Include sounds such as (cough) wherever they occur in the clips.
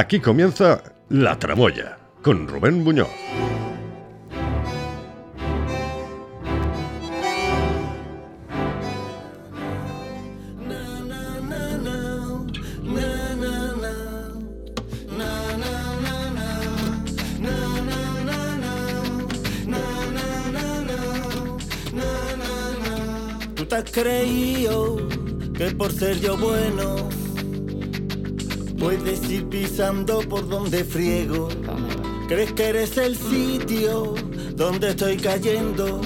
Aquí comienza La Tramoya con Rubén Muñoz. Tú has creído que por ser yo bueno pisando por donde friego. Crees que eres el sitio donde estoy cayendo,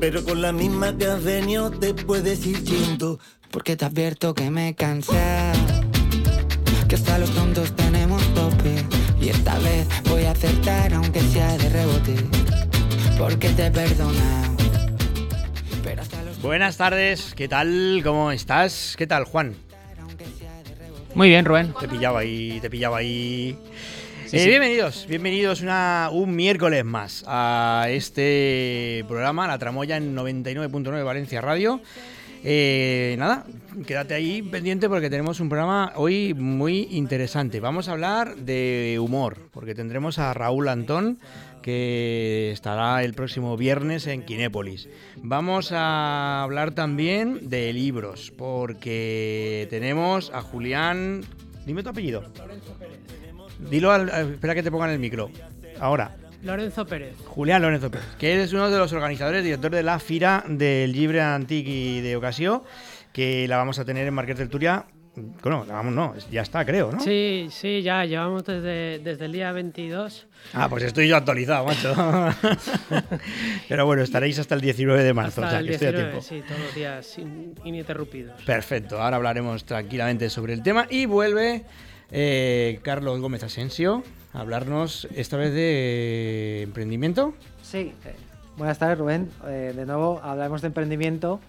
pero con la misma que has venido te puedes ir yendo. Porque te advierto que me cansé Que hasta los tontos tenemos tope Y esta vez voy a acertar aunque sea de rebote Porque te Pero hasta los Buenas tardes, ¿qué tal? ¿Cómo estás? ¿Qué tal, Juan? Muy bien, Rubén. Te pillaba ahí, te pillaba ahí. Eh, Bienvenidos, bienvenidos una, un miércoles más a este programa, La Tramoya en 99.9 Valencia Radio. Eh, nada, quédate ahí pendiente porque tenemos un programa hoy muy interesante. Vamos a hablar de humor, porque tendremos a Raúl Antón, que estará el próximo viernes en Kinépolis. Vamos a hablar también de libros, porque tenemos a Julián. Dime tu apellido. Dilo al. al- Espera que te pongan el micro. Ahora. Lorenzo Pérez. Julián Lorenzo Pérez, que es uno de los organizadores, director de la Fira del Libre Antic y de Ocasión, que la vamos a tener en Marqués del Turia. Bueno, vamos, no, ya está, creo, ¿no? Sí, sí, ya llevamos desde, desde el día 22. Ah, pues estoy yo actualizado, macho. (laughs) Pero bueno, estaréis hasta el 19 de marzo, hasta o sea el que estoy a 19, tiempo. sí, todos los días in- ininterrumpidos. Perfecto, ahora hablaremos tranquilamente sobre el tema y vuelve eh, Carlos Gómez Asensio a hablarnos esta vez de emprendimiento. Sí, eh, buenas tardes Rubén. Eh, de nuevo hablaremos de emprendimiento,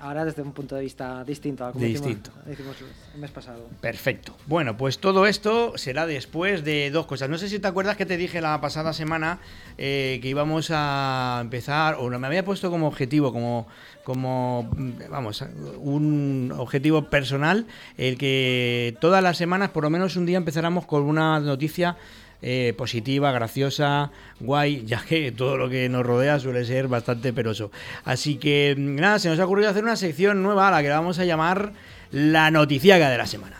ahora desde un punto de vista distinto a como Distinto. Hicimos, hicimos el mes pasado. Perfecto. Bueno, pues todo esto será después de dos cosas. No sé si te acuerdas que te dije la pasada semana eh, que íbamos a empezar, o me había puesto como objetivo, como, como, mm, vamos, un objetivo personal, el que todas las semanas, por lo menos un día, empezáramos con una noticia eh, positiva, graciosa, guay, ya que todo lo que nos rodea suele ser bastante peroso. Así que mm, nada, se nos ha ocurrido hacer una sección nueva a la que vamos a llamar la noticiaga de la semana.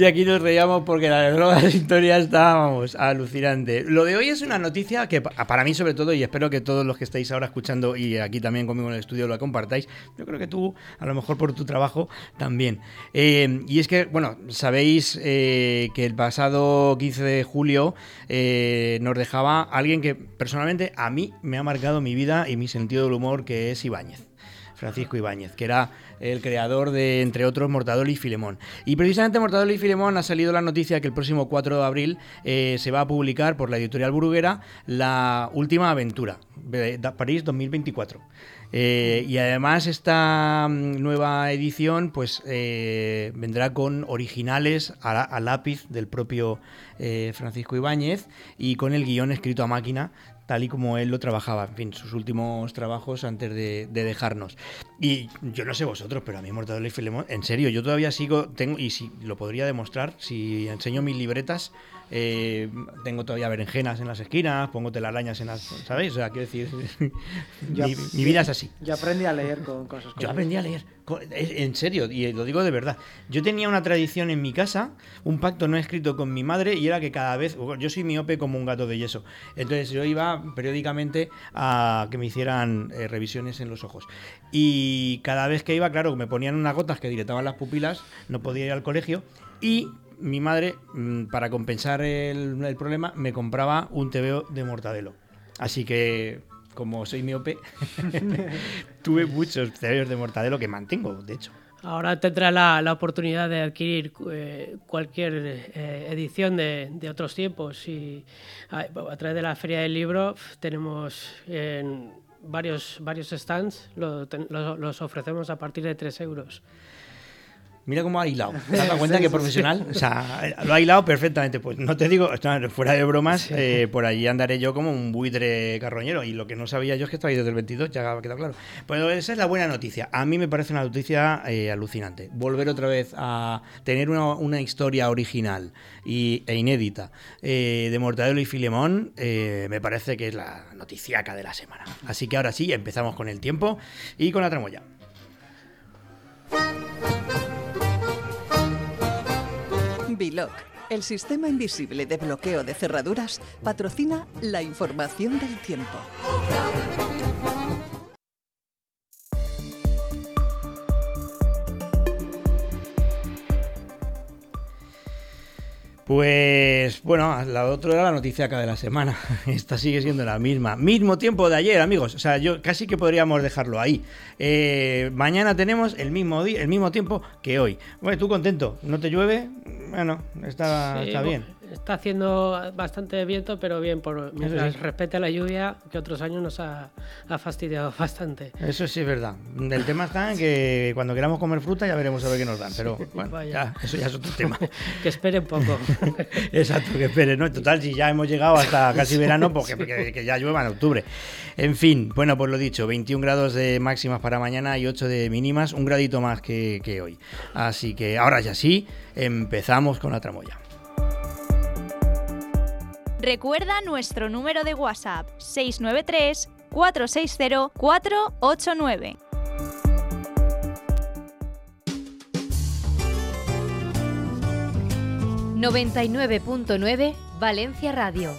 Y aquí nos reíamos porque la nueva historia está, vamos, alucinante. Lo de hoy es una noticia que pa- para mí sobre todo, y espero que todos los que estáis ahora escuchando y aquí también conmigo en el estudio lo compartáis, yo creo que tú, a lo mejor por tu trabajo, también. Eh, y es que, bueno, sabéis eh, que el pasado 15 de julio eh, nos dejaba alguien que personalmente a mí me ha marcado mi vida y mi sentido del humor, que es Ibáñez. Francisco Ibáñez, que era el creador de, entre otros, Mortadelo y Filemón. Y precisamente Mortadelo y Filemón ha salido la noticia que el próximo 4 de abril eh, se va a publicar por la editorial Bruguera la última aventura, de- París 2024. Eh, y además esta mm, nueva edición pues eh, vendrá con originales a, lápiz del propio Francisco Ibáñez y con el guion escrito a máquina tal y como él lo trabajaba, en fin, sus últimos trabajos antes de, de dejarnos. Y yo no sé vosotros, pero a mí Mortadelo y en serio, yo todavía sigo, tengo, y si lo podría demostrar, si enseño mis libretas, eh, tengo todavía berenjenas en las esquinas, pongo telarañas en las, ¿sabéis? O sea, quiero decir, (laughs) Yo- mi, mi vida es así. Yo aprendí a leer con, con esas cosas. Yo aprendí a leer, en serio, y lo digo de verdad. Yo tenía una tradición en mi casa, un pacto no escrito con mi madre, y era que cada vez, yo soy miope como un gato de yeso, entonces yo iba periódicamente a que me hicieran eh, revisiones en los ojos. Y cada vez que iba, claro, me ponían unas gotas que dilataban las pupilas, no podía ir al colegio, y mi madre, mm, para compensar el, problema, me compraba un TVO de mortadelo. Así que, como soy miope, (laughs) tuve muchos TVOs de mortadelo que mantengo, de hecho. Ahora tendrá la, la oportunidad de adquirir eh, cualquier eh, edición de, de otros tiempos y a, través de la Feria del Libro tenemos en varios, varios stands, lo ten- lo- los ofrecemos a partir de 3 euros. Mira cómo ha hilado. (laughs) ¿Te has dado cuenta Sí, que sí, profesional? O sea, lo ha hilado perfectamente. Pues no te digo, fuera de bromas, eh, por allí andaré yo como un buitre carroñero. Y lo que no sabía yo es que estaba ahí desde el 22, ya ha quedado claro. Pero esa es la buena noticia. A mí me parece una noticia eh, alucinante. Volver otra vez a tener una, una historia original y, e inédita eh, de Mortadelo y Filemón, me parece que es la noticiaca de la semana. Así que ahora sí, empezamos con el tiempo y con la tramoya. Biloc, el sistema invisible de bloqueo de cerraduras, patrocina la información del tiempo. Pues bueno, la otra era la noticia acá de la semana. (laughs) Esta sigue siendo la misma. Mismo tiempo de ayer, amigos. O sea, yo casi que podríamos dejarlo ahí. Eh, mañana tenemos el mismo el mismo tiempo que hoy. Bueno, tú contento. ¿No te llueve? Bueno, está, Sí, está bien. Está haciendo bastante viento, pero bien, por, mientras sí. respete la lluvia, que otros años nos ha, ha fastidiado (laughs) bastante. Eso sí es verdad. El tema está en que cuando queramos comer fruta ya veremos a ver qué nos dan. Pero bueno, ya, eso ya es otro tema. (laughs) Que esperen poco. (laughs) Exacto, que espere, ¿no? Total, si ya hemos llegado hasta casi verano, pues que, que- que ya llueva en octubre. En fin, bueno, pues lo dicho, 21 grados de máximas para mañana y 8 de mínimas, un gradito más que, que hoy. Así que ahora ya sí, empezamos con la tramoya. Recuerda nuestro número de WhatsApp 693 460 489. ...99.9 Valencia Radio.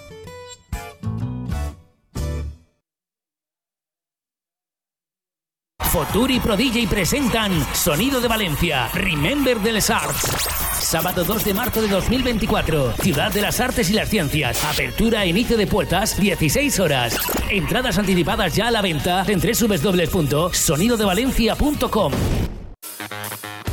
Foturi Pro DJ presentan Sonido de Valencia, Remember les Arts. Sábado 2 de marzo de 2024, Ciudad de las Artes y las Ciencias. Apertura e inicio de puertas, 16 horas. Entradas anticipadas ya a la venta en www.sonidodevalencia.com.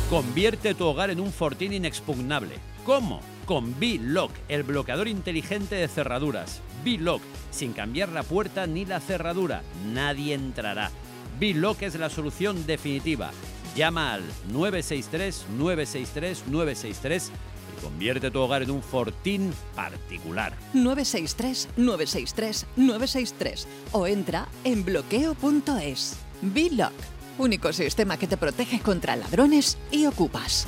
Convierte tu hogar en un fortín inexpugnable. ¿Cómo? Con B-Lock, el bloqueador inteligente de cerraduras. B-Lock, sin cambiar la puerta ni la cerradura, nadie entrará. B-Lock es la solución definitiva. Llama al 963-963-963 y convierte tu hogar en un fortín particular. 963 963 963 o entra en bloqueo.es. Biloc, único sistema que te protege contra ladrones y ocupas.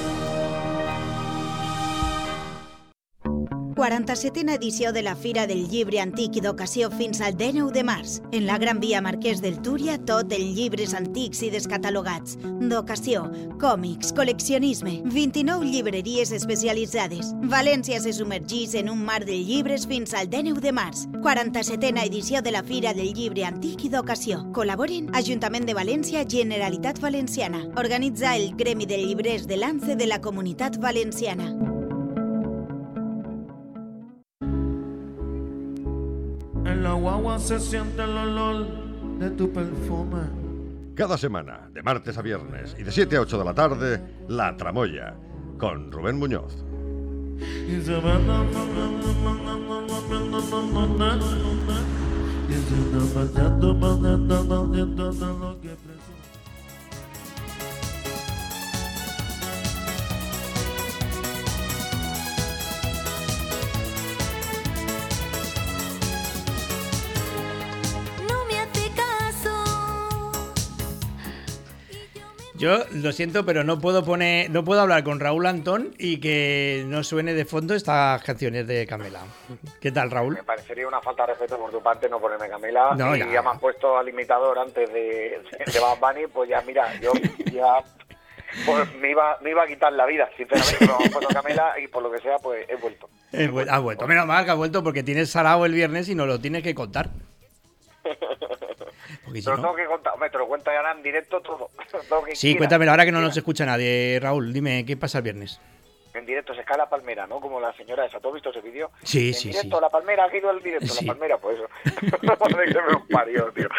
47a edició de la Fira del Llibre Antic i d'Ocasió fins al 19 de març. En la Gran Via Marquès del Túria, tot en llibres antics i descatalogats. D'ocasió, còmics, col·leccionisme, 29 llibreries especialitzades. València se submergís en un mar de llibres fins al 19 de març. 47a edició de la Fira del Llibre Antic i d'Ocasió. Col·laboren Ajuntament de València, Generalitat Valenciana. Organitza el Gremi de Llibrers de l'ANCE de la Comunitat Valenciana. La guagua se siente el olor de tu perfume. Cada semana, de martes a viernes y de 7 a 8 de la tarde, La Tramoya, con Rubén Muñoz. Yo lo siento, pero no puedo poner, no puedo hablar con Raúl Antón y que no suene de fondo estas canciones de Camela. ¿Qué tal, Raúl? Me parecería una falta de respeto por tu parte no ponerme Camela. No, y ya. ya. me has puesto al imitador antes de, de Bad Bunny, pues ya, mira, yo ya pues, me, iba, me iba a quitar la vida, sinceramente. Pero me has puesto Camela y por lo que sea, pues he vuelto. Eh, vu- ha vuelto, menos mal que ha vuelto porque tienes sarao el viernes y nos lo tienes que contar. (laughs) Porque si no- tengo que contar, hombre, te lo cuento ya en directo todo. (laughs) Todo que Sí, quiera. cuéntamelo, ahora que no nos escucha nadie. Raúl, dime, ¿qué pasa el viernes? En directo se cae la palmera, ¿no? Como la señora esa. ¿Tú has visto ese vídeo? Sí, en sí, directo, sí. la palmera, ha caído el directo, Sí. la palmera, pues eso. (laughs) Me parió, tío.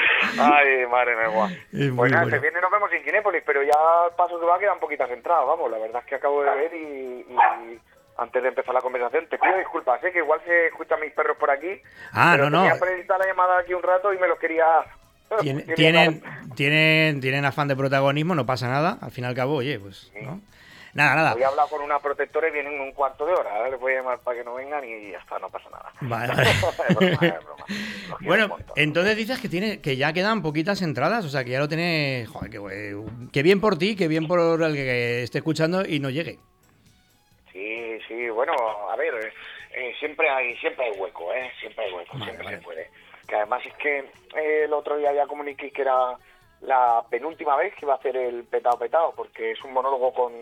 Ay, madre mía. Pues nada, bueno. este viernes nos vemos en Kinépolis, pero ya al paso que va quedan poquitas entradas, vamos. La verdad es que acabo de ver y, y antes de empezar la conversación, te pido disculpas, ¿eh? Que igual se escuchan mis perros por aquí. Ah, pero no, no. Prevista la llamada aquí un rato y me los quería... Tien- (laughs) tienen, tienen, tienen afán de protagonismo, no pasa nada. Al fin y al cabo, oye, pues, ¿no? Nada, nada. Voy a hablar con una protectora y vienen en un cuarto de hora. ¿eh? Les voy a llamar para que no vengan y ya está, no pasa nada. Vale, (laughs) vale. Es broma, es broma. Los quiero un Bueno, montón. entonces dices que tiene que ya quedan poquitas entradas, o sea, que ya lo tiene... Joder, güey, qué bien por ti, qué bien por el que esté escuchando y no llegue. Sí, sí, bueno, a ver, eh, siempre hay siempre hay hueco, ¿eh? Siempre hay hueco, siempre se puede. Que además es que eh, el otro día ya comuniqué que era la penúltima vez que iba a hacer el petado petado, porque es un monólogo con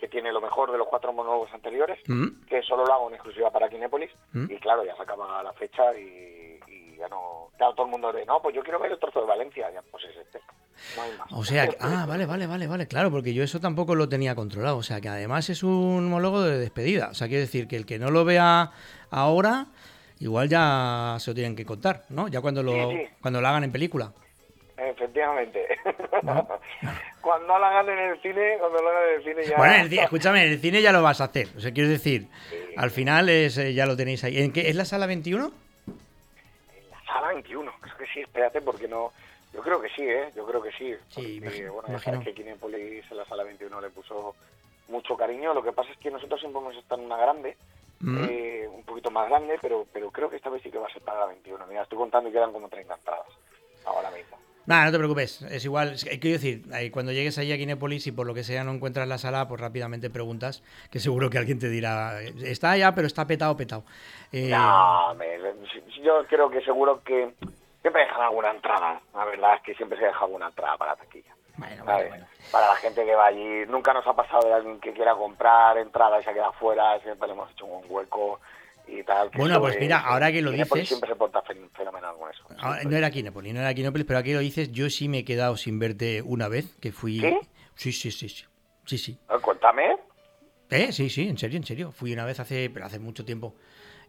que tiene lo mejor de los cuatro monólogos anteriores, Mm. que solo lo hago en exclusiva para Kinépolis, Mm. y claro, ya se acaba la fecha y, y ya no... Todo el mundo de, no, pues yo quiero ver el trozo de Valencia, ya, pues es este. No hay más. O sea, que- ah, vale, vale, vale, vale, claro, porque yo eso tampoco lo tenía controlado. O sea, que además es un monólogo de despedida. O sea, quiere decir que el que no lo vea ahora, igual ya se lo tienen que contar, ¿no? Ya cuando lo, Sí, sí. cuando lo hagan en película. Efectivamente. (laughs) cuando la hagan en el cine, cuando la hagan en el cine ya... Bueno, en el escúchame, en el cine ya lo vas a hacer. O sea, quiero decir, al final es, eh, ya lo tenéis ahí. ¿En qué, ¿Es la sala 21? Sala 21, creo que sí, espérate, porque no... Yo creo que sí, ¿eh? Yo creo que sí. Sí, imagino- bueno, imagino. que Kinépolis en la sala 21 le puso mucho cariño. Lo que pasa es que nosotros siempre hemos estado en una grande, Mm. eh, un poquito más grande, pero pero creo que esta vez sí que va a ser para la 21. Mira, estoy contando y quedan como 30 entradas ahora mismo. Nada, no te preocupes. Es igual. quiero decir, cuando llegues allí a Kinépolis y por lo que sea no encuentras la sala, pues rápidamente preguntas, que seguro que alguien te dirá, está allá, pero está petado, petado. Eh, No, me- yo creo que seguro que siempre dejan alguna entrada. La verdad es que siempre se deja alguna entrada para ¿sabes? Para la gente que va allí. Nunca nos ha pasado de alguien que quiera comprar entrada y se queda fuera. Siempre le hemos hecho un hueco y tal. que Bueno, pues es- mira, ahora que lo dices- Siempre se porta fen- fenomenal con eso. Ah, no era Kinépolis, no era Kinépolis, pero aquí lo dices, yo sí me he quedado sin verte una vez, que fui... ¿Sí? Sí, sí, sí, sí. Sí, sí. Eh, Cuéntame. ¿Eh? Sí, sí, en serio, en serio. Fui una vez hace, pero hace mucho tiempo.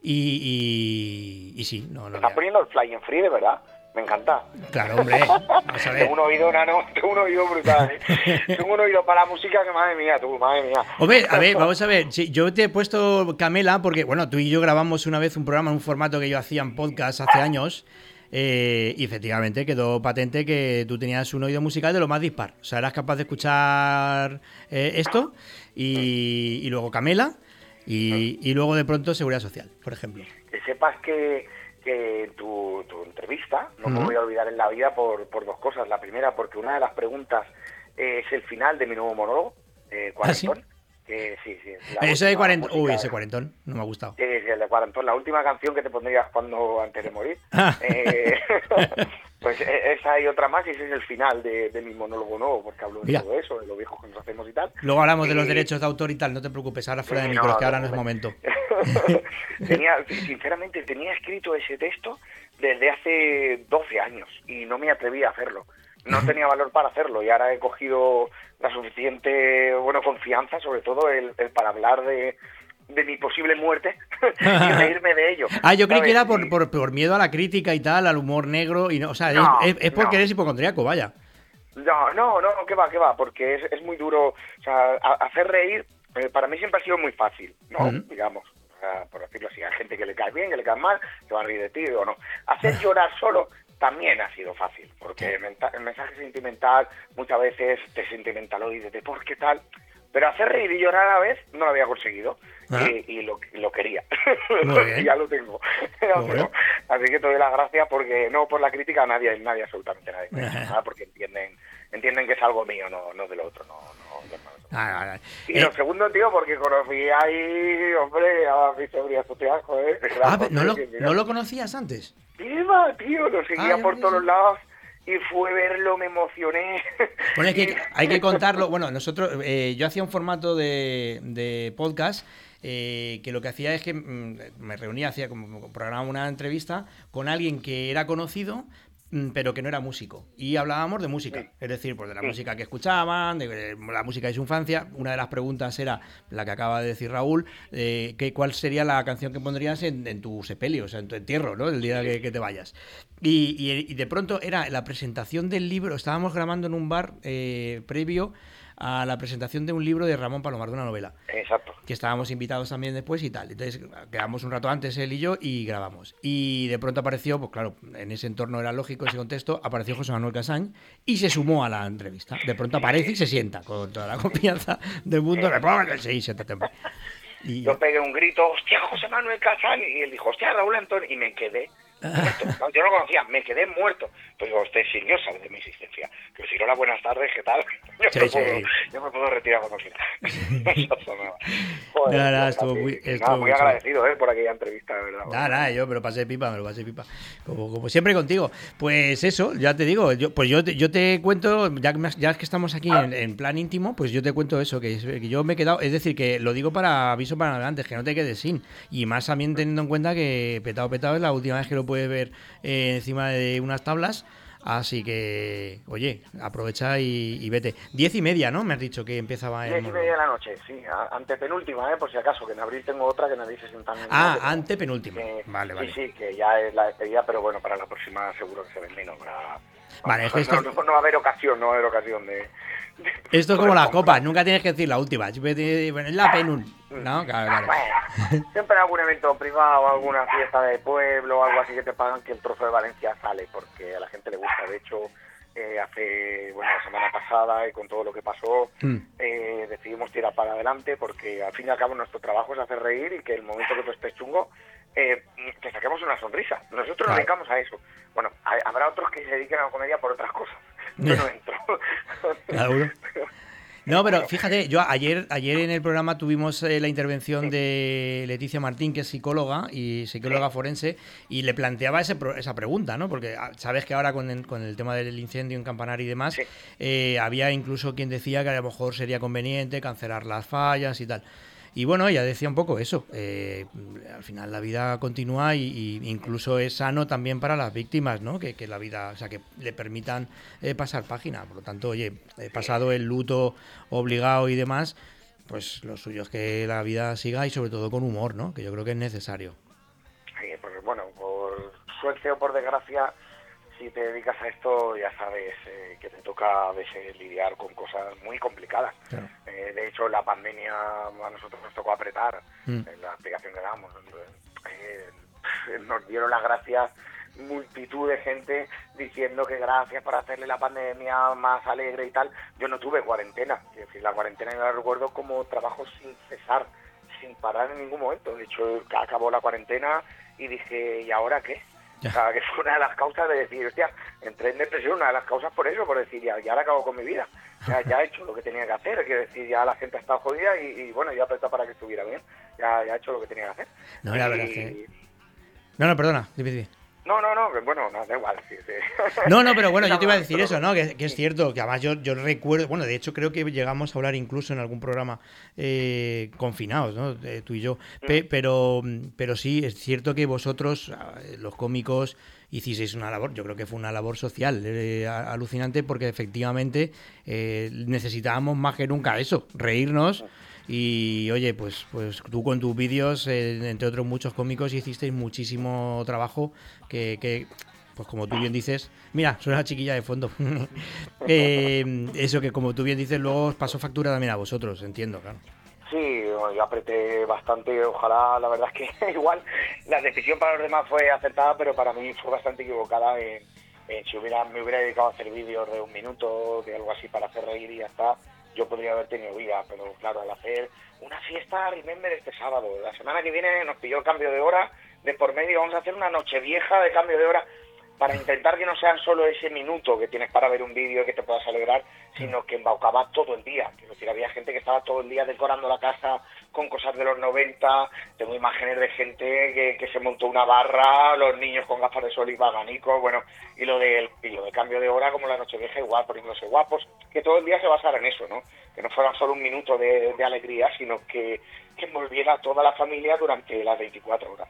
Y, y, y sí, no, no. Estás poniendo el fly en free, de verdad. Me encanta. Claro, hombre. Vamos a ver. Tengo un oído, nano. (laughs) Tengo un oído brutal. ¿eh? (laughs) Tengo un oído para la música que, madre mía, tú, madre mía. Hombre, a ver, vamos a ver. Sí, yo te he puesto Camela porque, bueno, tú y yo grabamos una vez un programa en un formato que yo hacía en podcast hace años. eh, y efectivamente quedó patente que tú tenías un oído musical de lo más dispar. O sea, eras capaz de escuchar eh, esto y, y luego Camela y, y luego de pronto Seguridad Social, por ejemplo. que sepas que, que tu, tu entrevista no me voy a olvidar en la vida por, por dos cosas. La primera, porque una de las preguntas eh, es el final de mi nuevo monólogo, eh, ¿Ah, sí? Cuarentón. Que sí, sí. Ese de última 40. música- Uy, ese cuarentón. No me ha gustado. Sí, sí, el de Cuarentón, la última canción que te pondrías cuando antes de morir. Ah. Eh, (laughs) pues eh, esa y otra más, y ese es el final de, de mi monólogo nuevo, porque hablo de Mira. todo eso, de lo viejos que nos hacemos y tal. Luego hablamos de los derechos de autor y tal, no te preocupes, ahora fuera de Sí, micros, no, que ahora no no, es momento. (laughs) tenía, sinceramente, tenía escrito ese texto desde hace 12 años y no me atreví a hacerlo. No (laughs) tenía valor para hacerlo y ahora he cogido la suficiente bueno confianza, sobre todo el, el para hablar de, de mi posible muerte (laughs) y (laughs) reírme de ello. Ah, yo creí que era por, por, por miedo a la crítica y tal, al humor negro, y no, o sea, No, es, es, porque no. eres hipocondriaco, vaya. No, no, no, que va, que va, porque es, es muy duro. O sea, a- hacer reír eh, para mí siempre ha sido muy fácil, ¿no? Digamos, o sea, por decirlo así. Hay gente que le cae bien, que le cae mal, que va a reír de ti o no. Hacer (laughs) llorar solo también ha sido fácil, porque el, mensaje sentimental muchas veces te sentimentaloide de por qué tal. Pero hacer reír y llorar a la vez no lo había conseguido. Ah. Y, y lo, lo quería. (laughs) Bien. ya lo tengo. (laughs) Así que te doy las gracias porque no por la crítica nadie, nadie absolutamente nadie. nada porque entienden entienden que es algo mío, no, no del otro. No, no, ah, ah. Y Eh, lo segundo, tío, porque conocí ahí, hombre, a mi sobrina social, joder. ah, pero ¿no, lo, ¿no lo conocías antes? ¿Qué va, tío? Lo seguía Ah, por todos lados y fue verlo, me emocioné. (laughs) Bueno, es que hay que contarlo. (laughs) Bueno, nosotros, eh, yo hacía un formato de, de podcast eh, que lo que hacía es que mm, me reunía, hacía como programaba una entrevista con alguien que era conocido pero que no era músico. Y hablábamos de música, es decir, pues de la música que escuchaban, de, de la música de su infancia. Una de las preguntas era la que acaba de decir Raúl, eh, que cuál sería la canción que pondrías en, en tu sepelio, o sea, en tu entierro, ¿no? El día que, que te vayas. Y, y- y de pronto era la presentación del libro, estábamos grabando en un bar eh, previo a la presentación de un libro de Ramón Palomar, de una novela Exacto. que estábamos invitados también después y tal. Entonces quedamos un rato antes él y yo y grabamos. Y de pronto apareció, pues claro, en ese entorno era lógico, ese contexto, apareció José Manuel Casañ y se sumó a la entrevista. De pronto aparece y se sienta con toda la confianza del mundo. Sí, hombre. Y Yo pegué un grito, hostia, José Manuel Casán, y él dijo, hostia, Raúl Antonio, y me quedé muerto. (laughs) Yo no lo conocía, me quedé muerto. Pues digo, usted señor sabe de mi existencia. Que si no, la buenas tardes, ¿qué tal? (laughs) Yo, Sí, me, sí. Puedo, yo me puedo retirar cuando quiera. (laughs) (laughs) Joder, Nada, nada, estuvo muy- estuvo agradecido eh, por aquella entrevista, de verdad. Nada, nada, yo me lo pasé pipa, me lo pasé pipa. Como, como siempre contigo. Pues eso, ya te digo, yo, pues yo te, yo te cuento, ya ya que estamos aquí en, en plan íntimo, pues yo te cuento eso, que, es- que yo me he quedado, es decir, que lo digo para aviso para adelante, que no te quedes sin. Y más también teniendo en cuenta que Petado Petado es la última vez que lo puedes ver eh, encima de unas tablas. Así que, oye, aprovecha y, y vete. Diez y media, ¿no? Me has dicho que empezaba el Diez y media de la noche, sí, antepenúltima, ¿eh? por si acaso, que en abril tengo otra que me dice sentarme. Ah, antepenúltima. Que- Vale, vale. Sí, sí, que ya es la despedida, pero bueno, para la próxima seguro que se ven menos. para- Vale, es que esto- no, no- no va a haber ocasión, no va a haber ocasión de... Esto es (laughs) como las copas, nunca tienes que decir la última. Es la penúltima. ¿No? Claro, claro. Bueno, (laughs) siempre algún evento privado, alguna fiesta de pueblo o algo así que te pagan que el trozo de Valencia sale, porque a la gente le gusta. De hecho, eh, hace, bueno, la semana pasada y con todo lo que pasó, Mm. eh, decidimos tirar para adelante porque al fin y al cabo nuestro trabajo es hacer reír y que el momento que tú estés chungo, eh, te saquemos una sonrisa. Nosotros nos Claro. dedicamos a eso. Bueno, habrá otros que se dediquen a la comedia por otras cosas. Yo no entro. (laughs) No, pero fíjate, yo ayer, ayer en el programa tuvimos eh, la intervención de Leticia Martín, que es psicóloga y psicóloga forense, y le planteaba ese esa pregunta, ¿no? Porque ah, sabes que ahora con el, con el tema del incendio en Campanar y demás, eh, había incluso quien decía que a lo mejor sería conveniente cancelar las fallas y tal. Y bueno, ella decía un poco eso. eh, al final la vida continúa y, incluso es sano también para las víctimas, ¿no? Que, que la vida, o sea, que le permitan eh, pasar página. Por lo tanto, oye, he pasado el luto obligado y demás, pues lo suyo es que la vida siga y sobre todo con humor, ¿no? Que yo creo que es necesario. Pues bueno, por suerte o por desgracia, si te dedicas a esto ya sabes eh, que te toca a veces lidiar con cosas muy complicadas. Eh, de hecho, la pandemia a nosotros nos tocó apretar Mm. en la explicación que damos. Eh, nos dieron las gracias multitud de gente diciendo que gracias por hacerle la pandemia más alegre y tal. Yo no tuve cuarentena, es decir, la cuarentena yo la recuerdo como trabajo sin cesar, sin parar en ningún momento. De hecho, acabó la cuarentena y dije, ¿y ahora qué? O sea, que fue una de las causas de decir, hostia, entré en depresión, una de las causas por eso, por decir, ya, ya la acabo con mi vida. Ya, ya he hecho lo que tenía que hacer, quiero decir, ya la gente ha estado jodida y, y, bueno, ya apretó para que estuviera bien. Ya, ya he hecho lo que tenía que hacer. No, la Y- que... No, no, perdona, dime, dime. No, no, no, bueno, no, da igual. sí, sí. (laughs) No, no, pero bueno, yo te iba a decir eso, ¿no? Que, que es cierto, que además yo, yo recuerdo, bueno, de hecho creo que llegamos a hablar incluso en algún programa eh, confinados, ¿no? Eh, tú y yo. Pe- pero, pero sí, es cierto que vosotros, ah, los cómicos, hicisteis una labor, yo creo que fue una labor social eh, alucinante porque efectivamente eh, necesitábamos más que nunca eso, reírnos. Y oye, pues, pues tú con tus vídeos, eh, entre otros muchos cómicos, hicisteis muchísimo trabajo que, que, pues como tú bien dices, mira, soy una chiquilla de fondo. (laughs) Eh, eso que como tú bien dices, luego os pasó factura también a vosotros, entiendo, claro. Sí, yo apreté bastante, ojalá, la verdad es que (laughs) igual la decisión para los demás fue acertada, pero para mí fue bastante equivocada. En, en si hubiera, me hubiera dedicado a hacer vídeos de un minuto, de algo así para hacer reír y ya está, yo podría haber tenido vida, pero claro, al hacer una fiesta, remember este sábado, la semana que viene nos pilló el cambio de hora, de por medio vamos a hacer una noche vieja de cambio de hora, para intentar que no sean solo ese minuto que tienes para ver un vídeo y que te puedas alegrar, sino que embaucaba todo el día. Quiero decir, había gente que estaba todo el día decorando la casa con cosas de los 90, tengo imágenes de gente que, que se montó una barra, los niños con gafas de sol y abanico, bueno, y lo del y lo de cambio de hora como la noche vieja igual, poniéndose guapos, que todo el día se basara en eso, ¿no? Que no fuera solo un minuto de, de alegría, sino que, que envolviera a toda la familia durante las 24 horas.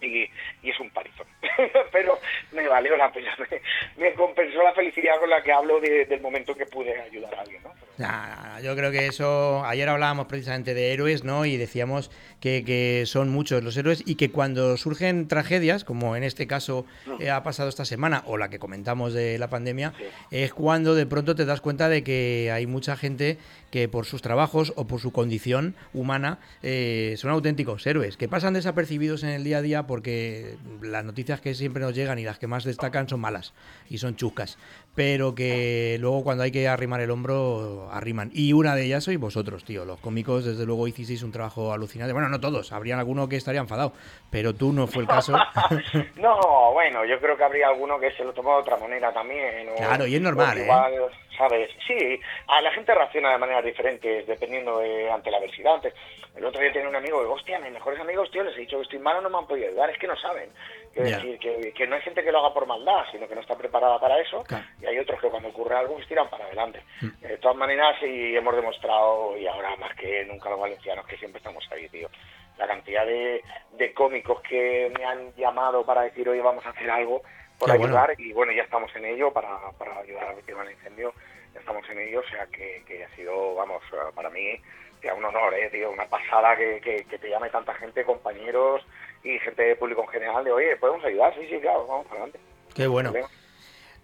y, y es un parizón. (laughs) Pero me valió la pena, me, me compensó la felicidad con la que hablo de- del momento que pude ayudar a alguien, ¿no? Nah, yo creo que eso. Ayer hablábamos precisamente de héroes, ¿no? Y decíamos que, que son muchos los héroes y que cuando surgen tragedias, como en este caso eh, ha pasado esta semana, o la que comentamos de la pandemia, es cuando de pronto te das cuenta de que hay mucha gente que por sus trabajos o por su condición humana eh, son auténticos héroes, que pasan desapercibidos en el día a día porque las noticias que siempre nos llegan y las que más destacan son malas y son chuscas, pero que luego cuando hay que arrimar el hombro, arriman. Y una de ellas sois vosotros, tío. Los cómicos, desde luego, hicisteis un trabajo alucinante. Bueno, no todos, habrían alguno que estaría enfadado, pero tú no fue el caso. (laughs) No, bueno, yo creo que habría alguno que se lo tomó de otra manera también. o- Claro, y es normal, ¿eh? igual, ¿sabes? Sí, a la gente reacciona de maneras diferentes dependiendo de, ante la adversidad. Antes, el otro día tenía un amigo, digo, hostia, mis mejores amigos, tío, les he dicho que estoy malo, no me han podido ayudar, es que no saben. Quiero Ya. decir, que, que no hay gente que lo haga por maldad, sino que no está preparada para eso, y hay otros que cuando ocurre algo, pues tiran para adelante. Mm. De todas maneras, sí hemos demostrado, y ahora más que nunca los valencianos, que siempre estamos ahí, tío. La cantidad de, de cómicos que me han llamado para decir, oye, vamos a hacer algo por Qué bueno. ayudar, y bueno, ya estamos en ello para, para ayudar a la víctima del incendio, ya estamos en ello, o sea que, que ha sido, vamos, para mí, tía, un honor, eh, tío, una pasada que, que, que te llame tanta gente, compañeros y gente de público en general, de, oye, ¿podemos ayudar? Sí, sí, claro, vamos para adelante. Qué bueno.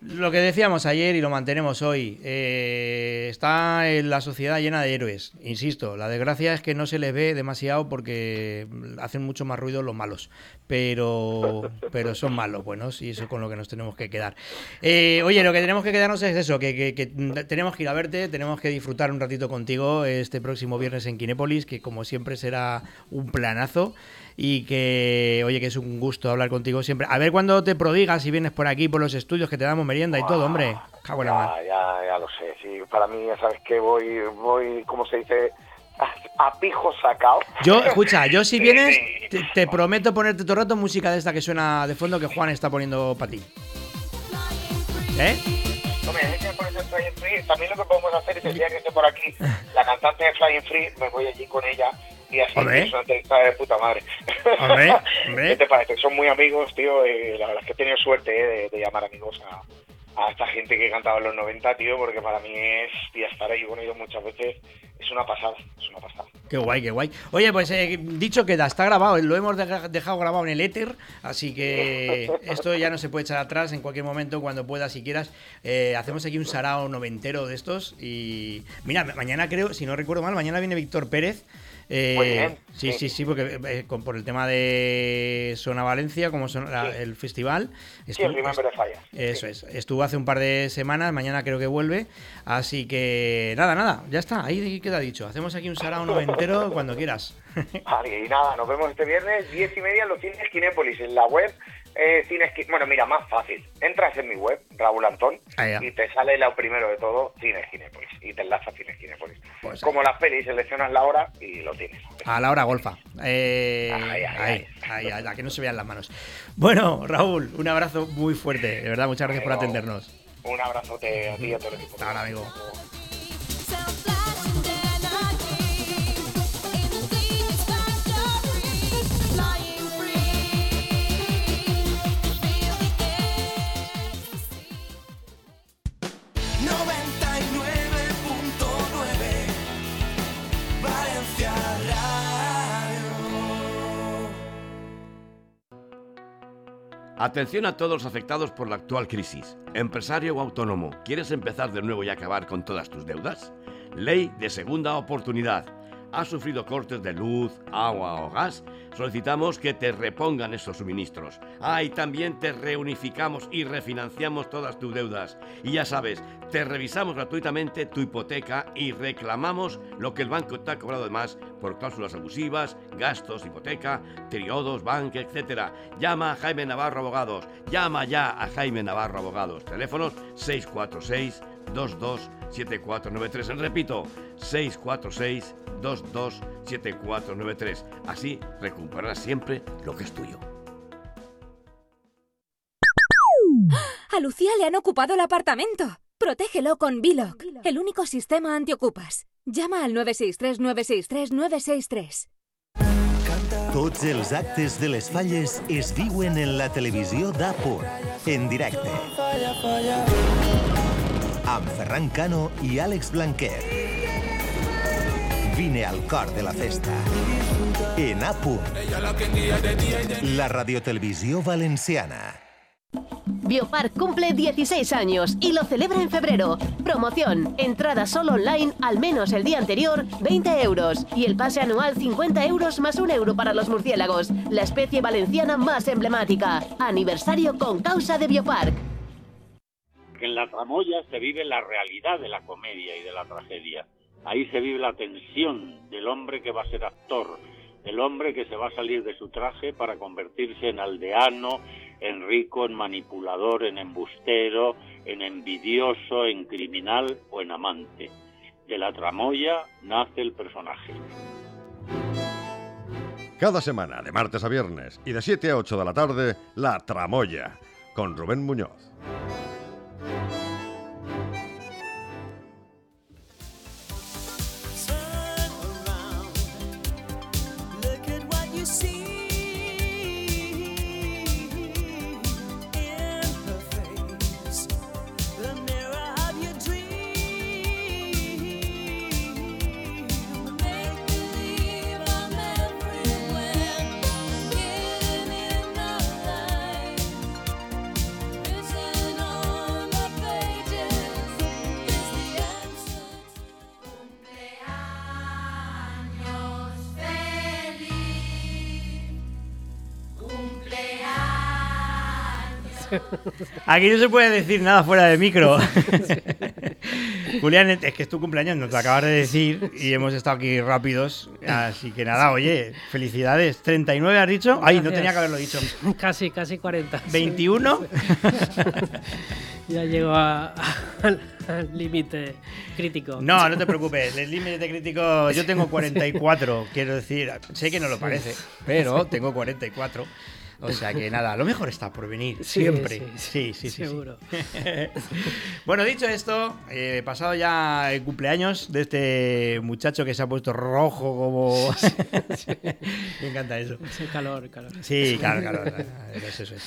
Lo que decíamos ayer y lo mantenemos hoy, eh, está en la sociedad llena de héroes. Insisto, la desgracia es que no se les ve demasiado porque hacen mucho más ruido los malos, pero, pero son malos buenos y eso es con lo que nos tenemos que quedar. Eh, oye, lo que tenemos que quedarnos es eso, que, que- que tenemos que ir a verte, tenemos que disfrutar un ratito contigo este próximo viernes en Kinépolis, que como siempre será un planazo y que, oye, que es un gusto hablar contigo siempre. A ver cuándo te prodigas y vienes por aquí, por los estudios, que te damos merienda y todo, hombre. Cago en la mar. Ya, ya, ya lo sé, sí, para mí, ya sabes que voy, voy, como se dice, a, pijo sacado. Yo, escucha, yo si (laughs) vienes, te, te prometo ponerte todo el rato música de esta que suena de fondo que Juan está poniendo para ti. ¿Eh? También lo que podemos hacer es el día que esté por aquí, la cantante de Flying Free, me voy allí con ella y así Hombre. es una entrevista de puta madre. Hombre, (laughs) hombre. ¿Qué te parece? Son muy amigos, tío, la verdad es que he tenido suerte eh, de, de llamar amigos a, a esta gente que he cantado en los 90, tío, porque para mí es, y estar ahí con ellos muchas veces, es una pasada, es una pasada. Qué guay, qué guay. Oye, pues eh, dicho queda, está grabado, lo hemos deja- dejado grabado en el éter, así que (laughs) esto ya no se puede echar atrás en cualquier momento, cuando puedas, si quieras. Eh, hacemos aquí un sarao noventero de estos y mira, ma- mañana creo, si no recuerdo mal, mañana viene Víctor Pérez. Eh, Muy bien, sí, sí, sí. sí, porque eh, con- por el tema de Sona Valencia, como son la- el festival. Sí, el the Fire. Eso es. Estuvo hace un par de semanas, mañana creo que vuelve. Así que nada, nada, ya está, ahí queda dicho. Hacemos aquí un sarao noventero cuando quieras. (laughs) Vale, y nada, nos vemos este viernes, 10 y media en los cines Kinépolis, en la web eh, Bueno, mira, más fácil. Entras en mi web, Raúl Antón, Ah, y te sale lo primero de todo, Cines Kinépolis, y te enlaza Cines Kinépolis. Pues Como las pelis, seleccionas la hora y lo tienes. A la hora golfa. Eh, ahí, ahí, ahí, a que no se vean las manos. Bueno, Raúl, un abrazo muy fuerte. De verdad, muchas gracias por atendernos. Un abrazote a ti y a todo el equipo. Ahora, amigo. Atención a todos los afectados por la actual crisis. Empresario o autónomo, ¿quieres empezar de nuevo y acabar con todas tus deudas? Ley de segunda oportunidad. ¿Has sufrido cortes de luz, agua o gas? Solicitamos que te repongan esos suministros. Ah, y también te reunificamos y refinanciamos todas tus deudas. Y ya sabes, te revisamos gratuitamente tu hipoteca y reclamamos lo que el banco te ha cobrado de más por cláusulas abusivas, gastos, hipoteca, triodos, banque, etc. Llama a Jaime Navarro Abogados. Llama ya a Jaime Navarro Abogados. Teléfonos 646 227493. Repito, 646 227493. Así recuperarás siempre lo que es tuyo. A Lucía le han ocupado el apartamento. Protégelo con Biloc, el único sistema antiocupas. Llama al 963 963 963. Tots els actes de les falles es viuen en la televisió d'Apur, en directe. Amb Ferran Cano i Àlex Blanquer. Vine al cor de la festa. En Apur, la radiotelevisió valenciana. Biopark cumple 16 años y lo celebra en febrero. Promoción, entrada solo online, al menos el día anterior, 20 euros. Y el pase anual 50 euros más un euro para los murciélagos, la especie valenciana más emblemática. Aniversario con causa de Biopark. En la tramoya se vive la realidad de la comedia y de la tragedia. Ahí se vive la tensión del hombre que va a ser actor, el hombre que se va a salir de su traje para convertirse en aldeano, en rico, en manipulador, en embustero, en envidioso, en criminal o en amante. De la tramoya nace el personaje. Cada semana, de martes a viernes y de 7 a 8 de la tarde, La Tramoya, con Rubén Muñoz. Aquí no se puede decir nada fuera de micro. (laughs) (laughs) Julián, es que es tu cumpleaños, nos lo acabas de decir y hemos estado aquí rápidos. Así que nada, oye, felicidades. ¿39 has dicho? Ay, no tenía que haberlo dicho. (laughs) Casi, casi 40. sí. ¿21? ya llego a- al límite crítico. No, no te preocupes. El límite crítico, yo tengo 44, quiero decir. Sé que no lo parece, pero tengo 44. O sea que nada, lo mejor está por venir, siempre. sí, Sí, sí, sí. sí. seguro. (laughs) bueno, dicho esto, eh, pasado ya el cumpleaños de este muchacho que se ha puesto rojo como... (laughs) Me encanta eso. Sí, calor, calor. Sí, claro, Eso, eso es.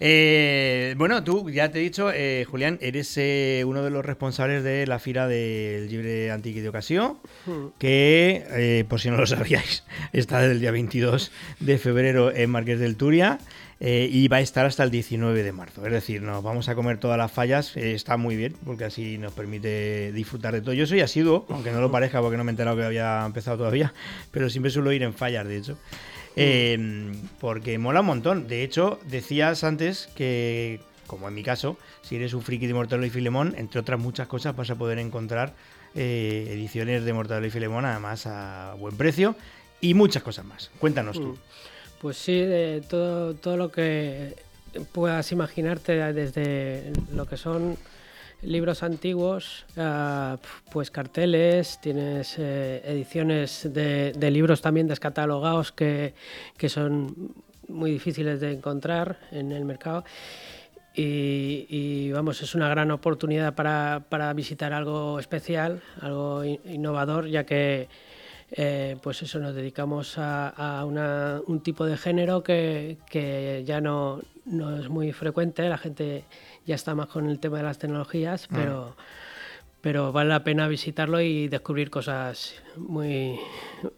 Eh, bueno, tú, ya te he dicho, eh, Julián, eres eh, uno de los responsables de la Fira del Libre Antique de Ocasión, Hmm. que, eh, por si no lo (laughs) sabíais, está desde el día 22 de febrero en Marqués del Turia. eh, y va a estar hasta el 19 de marzo. Es decir, nos vamos a comer todas las fallas. eh, está muy bien, porque así nos permite disfrutar de todo. Yo soy asiduo, aunque no lo parezca porque no me he enterado que había empezado todavía, pero siempre suelo ir en fallas, de hecho. Eh, porque mola un montón. De hecho, decías antes que, como en mi caso, si eres un friki de Mortadelo y Filemón, entre otras muchas cosas vas a poder encontrar eh, ediciones de Mortadelo y Filemón, además a buen precio, y muchas cosas más. Cuéntanos tú. Mm. Pues sí, todo, todo lo que puedas imaginarte desde lo que son libros antiguos, ah, pues carteles, tienes eh, ediciones de, libros también descatalogados que, que son muy difíciles de encontrar en el mercado. Y, vamos, es una gran oportunidad para, para visitar algo especial, algo in- innovador, ya que eh, pues eso nos dedicamos a, a un tipo de género que, que ya no, no es muy frecuente, la gente ya está más con el tema de las tecnologías, Mm. pero, pero vale la pena visitarlo y descubrir cosas muy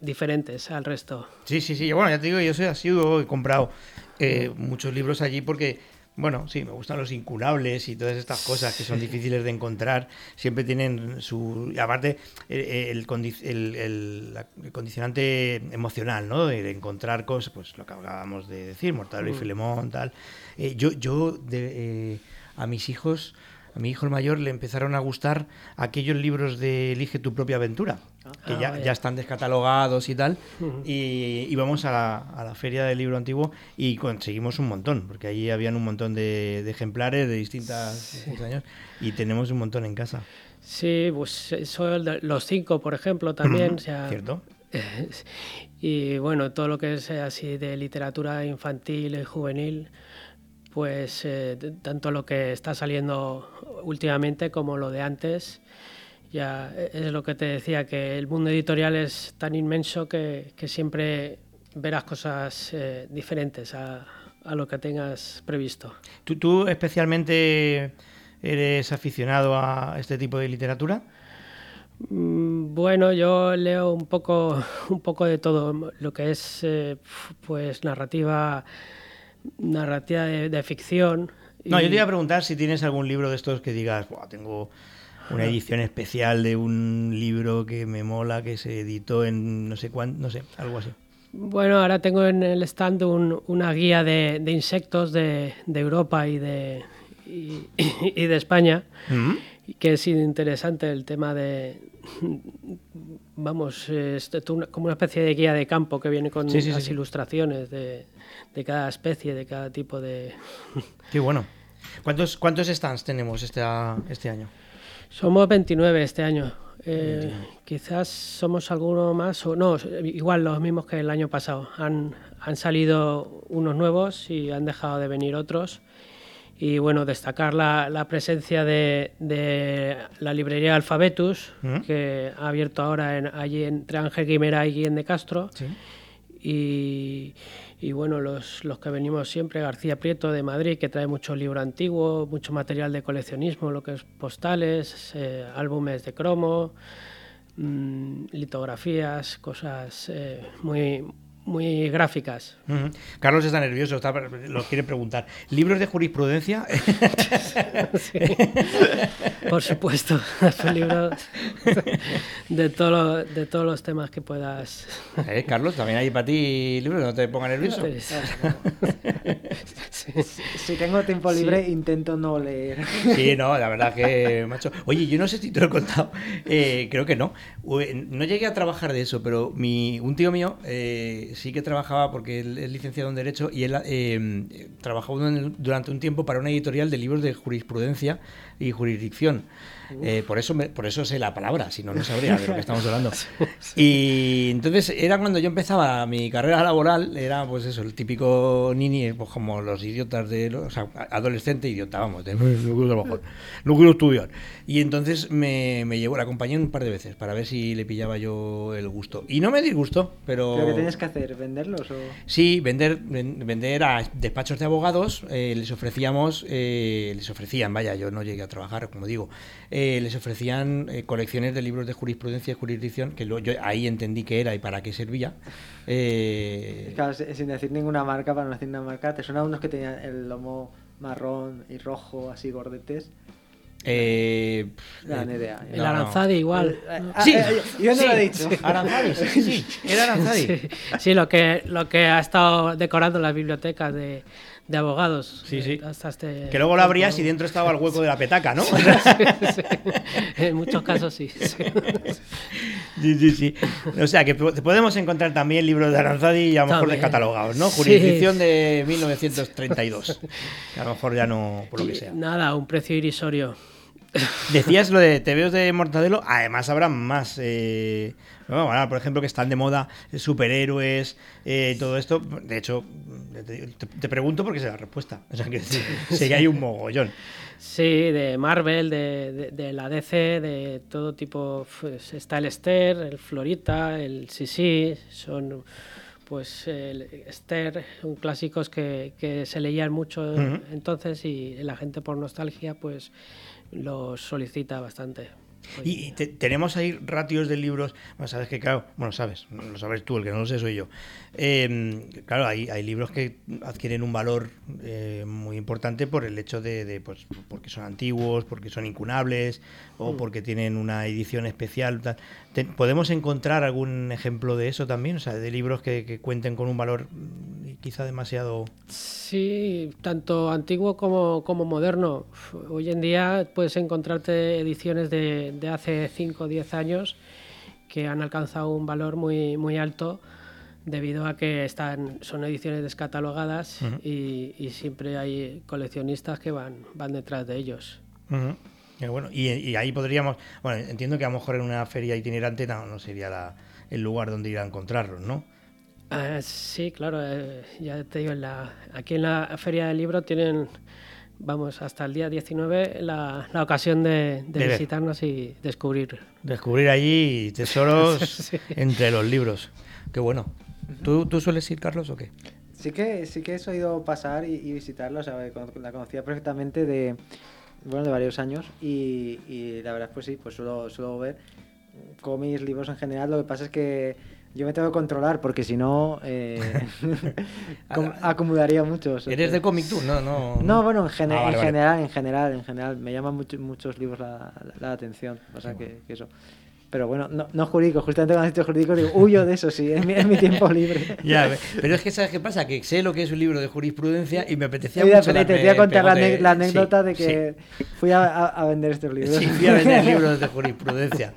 diferentes al resto. Sí, sí, sí. Bueno, ya te digo, yo soy asiduo, he comprado eh, muchos libros allí porque, bueno, sí, me gustan los incunables y todas estas cosas que son difíciles de encontrar. Siempre tienen su. aparte, el, el- el- condicionante emocional, ¿no? De, de encontrar cosas, pues lo que acabamos de decir, Mortadelo y Mm. Filemón, tal. Eh, yo, yo de, eh, a mis hijos. A mi hijo el mayor le empezaron a gustar aquellos libros de Elige tu propia aventura, que Ah, ya, ya están descatalogados y tal. Y íbamos a la, a la feria del libro antiguo y conseguimos un montón, porque allí habían un montón de, de ejemplares de distintas distintos años y tenemos un montón en casa. Sí, pues son de- los cinco, por ejemplo, también. o sea, (clears throat) ¿Cierto? (laughs) Y bueno, todo lo que es eh, así de literatura infantil y juvenil, pues eh, tanto lo que está saliendo últimamente como lo de antes, ya eh, es lo que te decía, que el mundo editorial es tan inmenso que, que siempre verás cosas eh, diferentes a, a lo que tengas previsto. ¿Tú, tú especialmente eres aficionado a este tipo de literatura? Mm, Bueno, yo leo un poco, (laughs) un poco de todo, lo que es eh, pues narrativa, narrativa de, de ficción. No, yo te iba a preguntar si tienes algún libro de estos que digas, "Buah, tengo una edición especial de un libro que me mola, que se editó en no sé cuánto, no sé, algo así. Bueno, ahora tengo en el stand un- una guía de, de insectos de, de Europa y de, y, y de España, Mm. que es interesante el tema de, vamos, es como una especie de guía de campo que viene con Sí, sí, sí, las sí. ilustraciones de, de cada especie, de cada tipo de... (laughs) Qué bueno. ¿Cuántos, cuántos stands tenemos este, este año? Somos 29 este año. Eh, quizás somos alguno más o no, igual los mismos que el año pasado. Han, han salido unos nuevos y han dejado de venir otros. Y bueno, destacar la, la presencia de, de la librería Alphabetus, ¿Mm? que ha abierto ahora en, allí entre Ángel Guimera y Guillén de Castro. Sí. Y, y bueno, los, los que venimos siempre, García Prieto de Madrid, que trae mucho libro antiguo, mucho material de coleccionismo, lo que es postales, eh, álbumes de cromo, mm, litografías, cosas eh, muy, muy gráficas. Carlos está nervioso, está, lo quiere preguntar. ¿Libros de jurisprudencia? (laughs) Por supuesto, (laughs) libros de, todo lo- de todos los temas que puedas. Eh, Carlos, también hay para ti libros, no te pongas nervioso. Si tengo tiempo Sí. libre, intento no leer. Sí, no, la verdad que, macho. Oye, yo no sé si te lo he contado, eh, creo que no. No llegué a trabajar de eso, pero mi, un tío mío eh, sí que trabajaba porque él es licenciado en Derecho y él eh, trabajó durante un tiempo para una editorial de libros de jurisprudencia y jurisdicción. Eh, por, eso me- por eso sé la palabra, si no, no sabría de lo que estamos hablando. (laughs) Y entonces era cuando yo empezaba mi carrera laboral, era pues eso, el típico nini, pues como los idiotas de los, o sea, adolescente idiota, vamos, de, no quiero trabajar, no quiero estudiar. Y entonces me, me llevó, la acompañé un par de veces para ver si le pillaba yo el gusto. Y no me disgustó, pero... ¿Pero qué tienes que hacer? ¿Venderlos o...? Sí, vender, ven- vender a despachos de abogados, eh, les ofrecíamos, eh, les ofrecían, vaya, yo no llegué a trabajar, como digo, eh, les ofrecían eh, colecciones de libros de jurisprudencia y jurisdicción, que luego yo ahí entendí qué era y para qué servía. Eh, Claro, si- sin decir ninguna marca, para no decir una marca, ¿te suena unos que tenían el lomo marrón y rojo, así gordetes? eh, No, eh, ni idea. El no, no. Aranzadi igual. Ah, Sí, eh, yo no sí, lo he dicho. (laughs) Aranzadi, sí, sí, era (laughs) Aranzadi. Sí, sí, lo que lo que ha estado decorando las bibliotecas de, de abogados. Sí, sí. eh, hasta este Que luego lo abrías y dentro estaba el hueco de la petaca, ¿no? (laughs) Sí, sí. En muchos casos sí. sí. Sí, sí, sí. O sea, que po- podemos encontrar también libros de Aranzadi y a lo mejor descatalogados, ¿no? Sí. Jurisdicción de 1932. Que a lo mejor ya no, por lo que sea. Nada, un precio irrisorio. Decías lo de TVOs de Mortadelo, además habrá más. Eh, bueno, ahora, por ejemplo, que están de moda eh, superhéroes, eh, todo esto. De hecho, te, te- te pregunto porque sé la respuesta. O sea, que sí, (laughs) hay un mogollón. Sí, de Marvel, de, de- de la DC, de todo tipo. Pues, está el Esther, el Florita, el Sisi, son pues el Esther, son clásicos que, que se leían mucho entonces y la gente por nostalgia pues los solicita bastante. Y, y te- tenemos ahí ratios de libros. Bueno, sabes que, claro, bueno, sabes, lo sabes tú, el que no lo sé soy yo. Eh, claro, hay, hay libros que adquieren un valor eh, muy importante por el hecho de, de, pues, porque son antiguos, porque son incunables o Mm. porque tienen una edición especial. tal. ¿Podemos encontrar algún ejemplo de eso también? O sea, de libros que, que cuenten con un valor mm, quizá demasiado. Sí, tanto antiguo como, como moderno. Hoy en día puedes encontrarte ediciones de, de hace 5 o 10 años que han alcanzado un valor muy, muy alto debido a que están, son ediciones descatalogadas y, y siempre hay coleccionistas que van, van detrás de ellos. Bueno, y, y ahí podríamos. Bueno, entiendo que a lo mejor en una feria itinerante no, no sería la- el lugar donde ir a encontrarlos, ¿no? Ah, sí, claro, eh, ya te digo, en la, aquí en la Feria del Libro tienen, vamos, hasta el día 19 la, la ocasión de, de De ver. visitarnos y descubrir. Descubrir allí tesoros (laughs) Sí. entre los libros. Qué bueno. ¿Tú, ¿Tú sueles ir, Carlos, o qué? Sí que, sí que he oído pasar y, y visitarla, o sea, con- la conocía perfectamente de, bueno, de varios años y, y la verdad pues sí, pues suelo, suelo ver cómics, libros en general, lo que pasa es que yo me tengo que controlar porque si no eh, com- (laughs) (laughs) acumularía muchos. ¿Eres de cómic tú? No, no. (laughs) No, bueno, en, gene- Ah, vale, en vale. general, en general, en general, me llaman mucho- muchos libros la, la- la atención, o sea que, que eso. Pero bueno, no, no jurídico, justamente cuando has dicho jurídico digo, huyo de eso, sí, es mi, es mi tiempo libre. Ya, pero es que ¿sabes qué pasa? Que sé lo que es un libro de jurisprudencia y me apetecía Oye, mucho pero te darme voy a contar la, Sí, anécdota de sí. que fui a vender estos libros. Sí, fui a vender libros de jurisprudencia.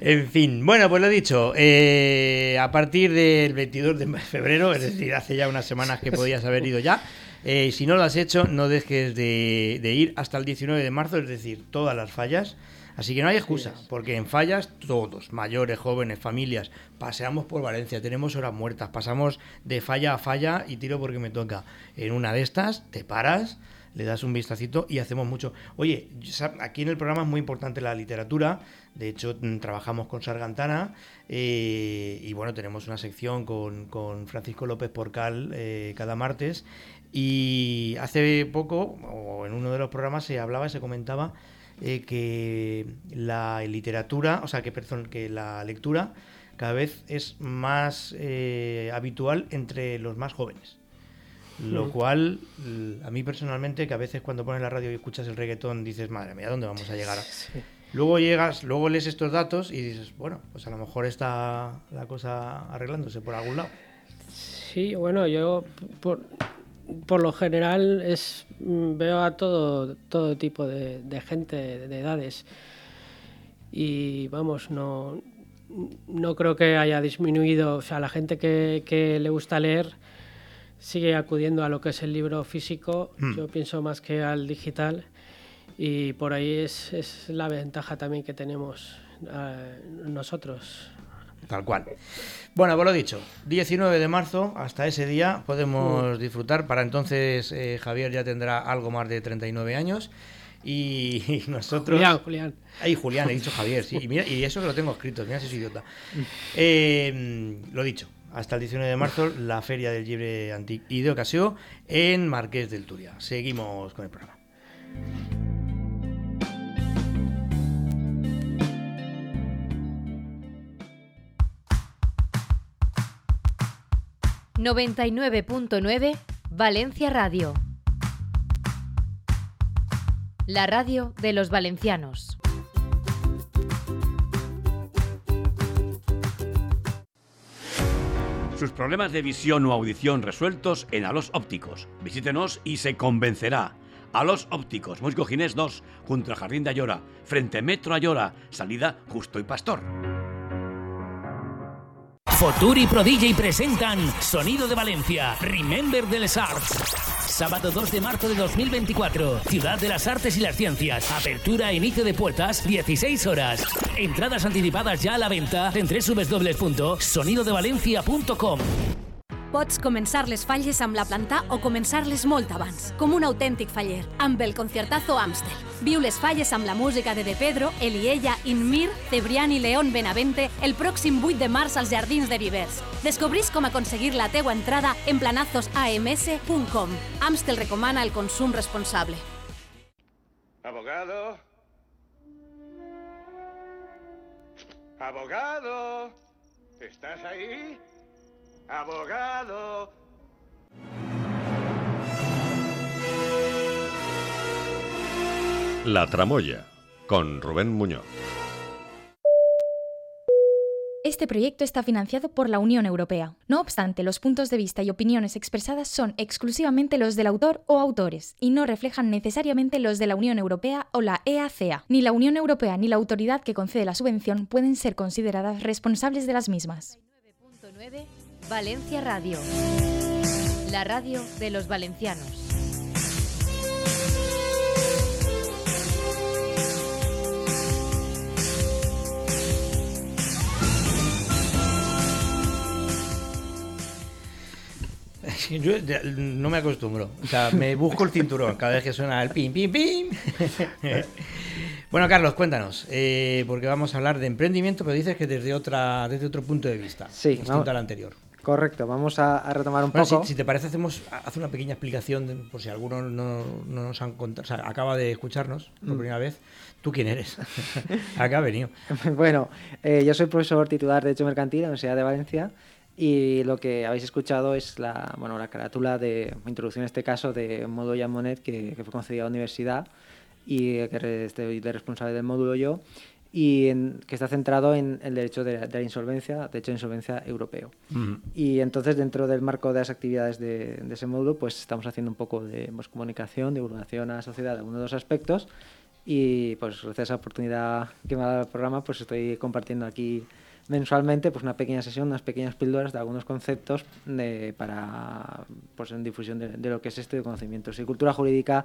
En fin, bueno, pues lo dicho, eh, a partir del 22 de febrero, es decir, hace ya unas semanas que podías haber ido ya, eh, si no lo has hecho, no dejes de, de ir hasta el 19 de marzo, es decir, todas las fallas. Así que no hay excusa, porque en fallas todos, mayores, jóvenes, familias, paseamos por Valencia, tenemos horas muertas, pasamos de falla a falla y tiro porque me toca. En una de estas te paras, le das un vistacito y hacemos mucho. Oye, aquí en el programa es muy importante la literatura. De hecho, mm, trabajamos con Sargantana eh, y bueno, tenemos una sección con, Francisco López Porcal eh, cada martes. Y hace poco, o en uno de los programas, se hablaba, se comentaba eh, que la literatura, o sea, que, que la lectura cada vez es más eh, habitual entre los más jóvenes. Lo Mm. cual, a mí personalmente, que a veces cuando pones la radio y escuchas el reggaetón, dices, madre mía, ¿dónde vamos a llegar? Luego llegas, luego lees estos datos y dices, bueno, pues a lo mejor está la cosa arreglándose por algún lado. Sí, bueno, yo por, por lo general es mm, veo a todo todo tipo de, de gente de edades y vamos no no creo que haya disminuido, o sea, la gente que, que le gusta leer sigue acudiendo a lo que es el libro físico, Hmm. yo pienso más que al digital y por ahí es, es la ventaja también que tenemos eh, nosotros. Tal cual. Bueno, pues lo dicho, 19 de marzo, hasta ese día podemos disfrutar. Para entonces eh, Javier ya tendrá algo más de 39 años. Y, y (laughs) nosotros. Julián, Julián. Ay, Julián, he dicho Javier, sí. Y, mira, y eso que lo tengo escrito, mira si soy idiota. (laughs) Eh, lo dicho, hasta el 19 de marzo, la Feria del Libre Antic y de Ocasión en Marqués del Turia. Seguimos con el programa. 99.9 Valencia Radio. La radio de los valencianos. Sus problemas de visión o audición resueltos en Alos Ópticos. Visítenos y se convencerá. Alos Ópticos, Musco Ginés 2, junto al Jardín de Ayora, frente Metro Ayora, salida Justo y Pastor. Fotur y Prodigy presentan Sonido de Valencia, Remember de les Arts. Sábado 2 de marzo de 2024, Ciudad de las Artes y las Ciencias. Apertura e inicio de puertas, 16 horas. Entradas anticipadas ya a la venta en www.sonidodevalencia.com. Pots començar les falles amb la planta o començar-les molt abans, com un autèntic faller, amb el Conciertazo Amstel. Viu les falles amb la música de De Pedro, Eliella, Inmir, Cebrián i León Benavente el pròxim 8 de març als Jardins de Vivers. Descobrís com aconseguir la teua entrada en planazosams.com. Amstel recomana el consum responsable. Abogado. Abogado. ¿Estás ahí? Abogado. La Tramoya, con Rubén Muñoz. Este proyecto está financiado por la Unión Europea. No obstante, los puntos de vista y opiniones expresadas son exclusivamente los del autor o autores y no reflejan necesariamente los de la Unión Europea o la EACA. Ni la Unión Europea ni la autoridad que concede la subvención pueden ser consideradas responsables de las mismas. 9 Valencia Radio. La radio de los valencianos. (laughs) Yo no me acostumbro. O sea, me busco el cinturón cada vez que suena el pim, pim, pim. (laughs) bueno, Carlos, cuéntanos. eh, porque vamos a hablar de emprendimiento, pero dices que desde otra desde otro punto de vista. Sí, distinto vamos- al anterior. Correcto, vamos a, a retomar un Bueno, poco. si, si te parece, hacemos hace una pequeña explicación de- por si alguno no, no nos han contado, o sea, acaba de escucharnos por Mm. primera vez. ¿Tú quién eres? (laughs) Acá ha venido. (laughs) bueno, eh, yo soy profesor titular de Derecho Mercantil en la Universidad de Valencia y lo que habéis escuchado es la, bueno, la carátula de introducción en este caso de módulo Jean Monnet que, que fue concedida a la universidad y que estoy de responsable del módulo yo y en- que está centrado en el derecho de, de la insolvencia, derecho de insolvencia europeo. Y entonces dentro del marco de las actividades de, de ese módulo, pues estamos haciendo un poco de pues, comunicación, divulgación a la sociedad de algunos de los aspectos y pues gracias a esa oportunidad que me ha dado el programa, pues estoy compartiendo aquí mensualmente pues una pequeña sesión, unas pequeñas píldoras de algunos conceptos de- para pues en difusión de, de lo que es este conocimientos y cultura jurídica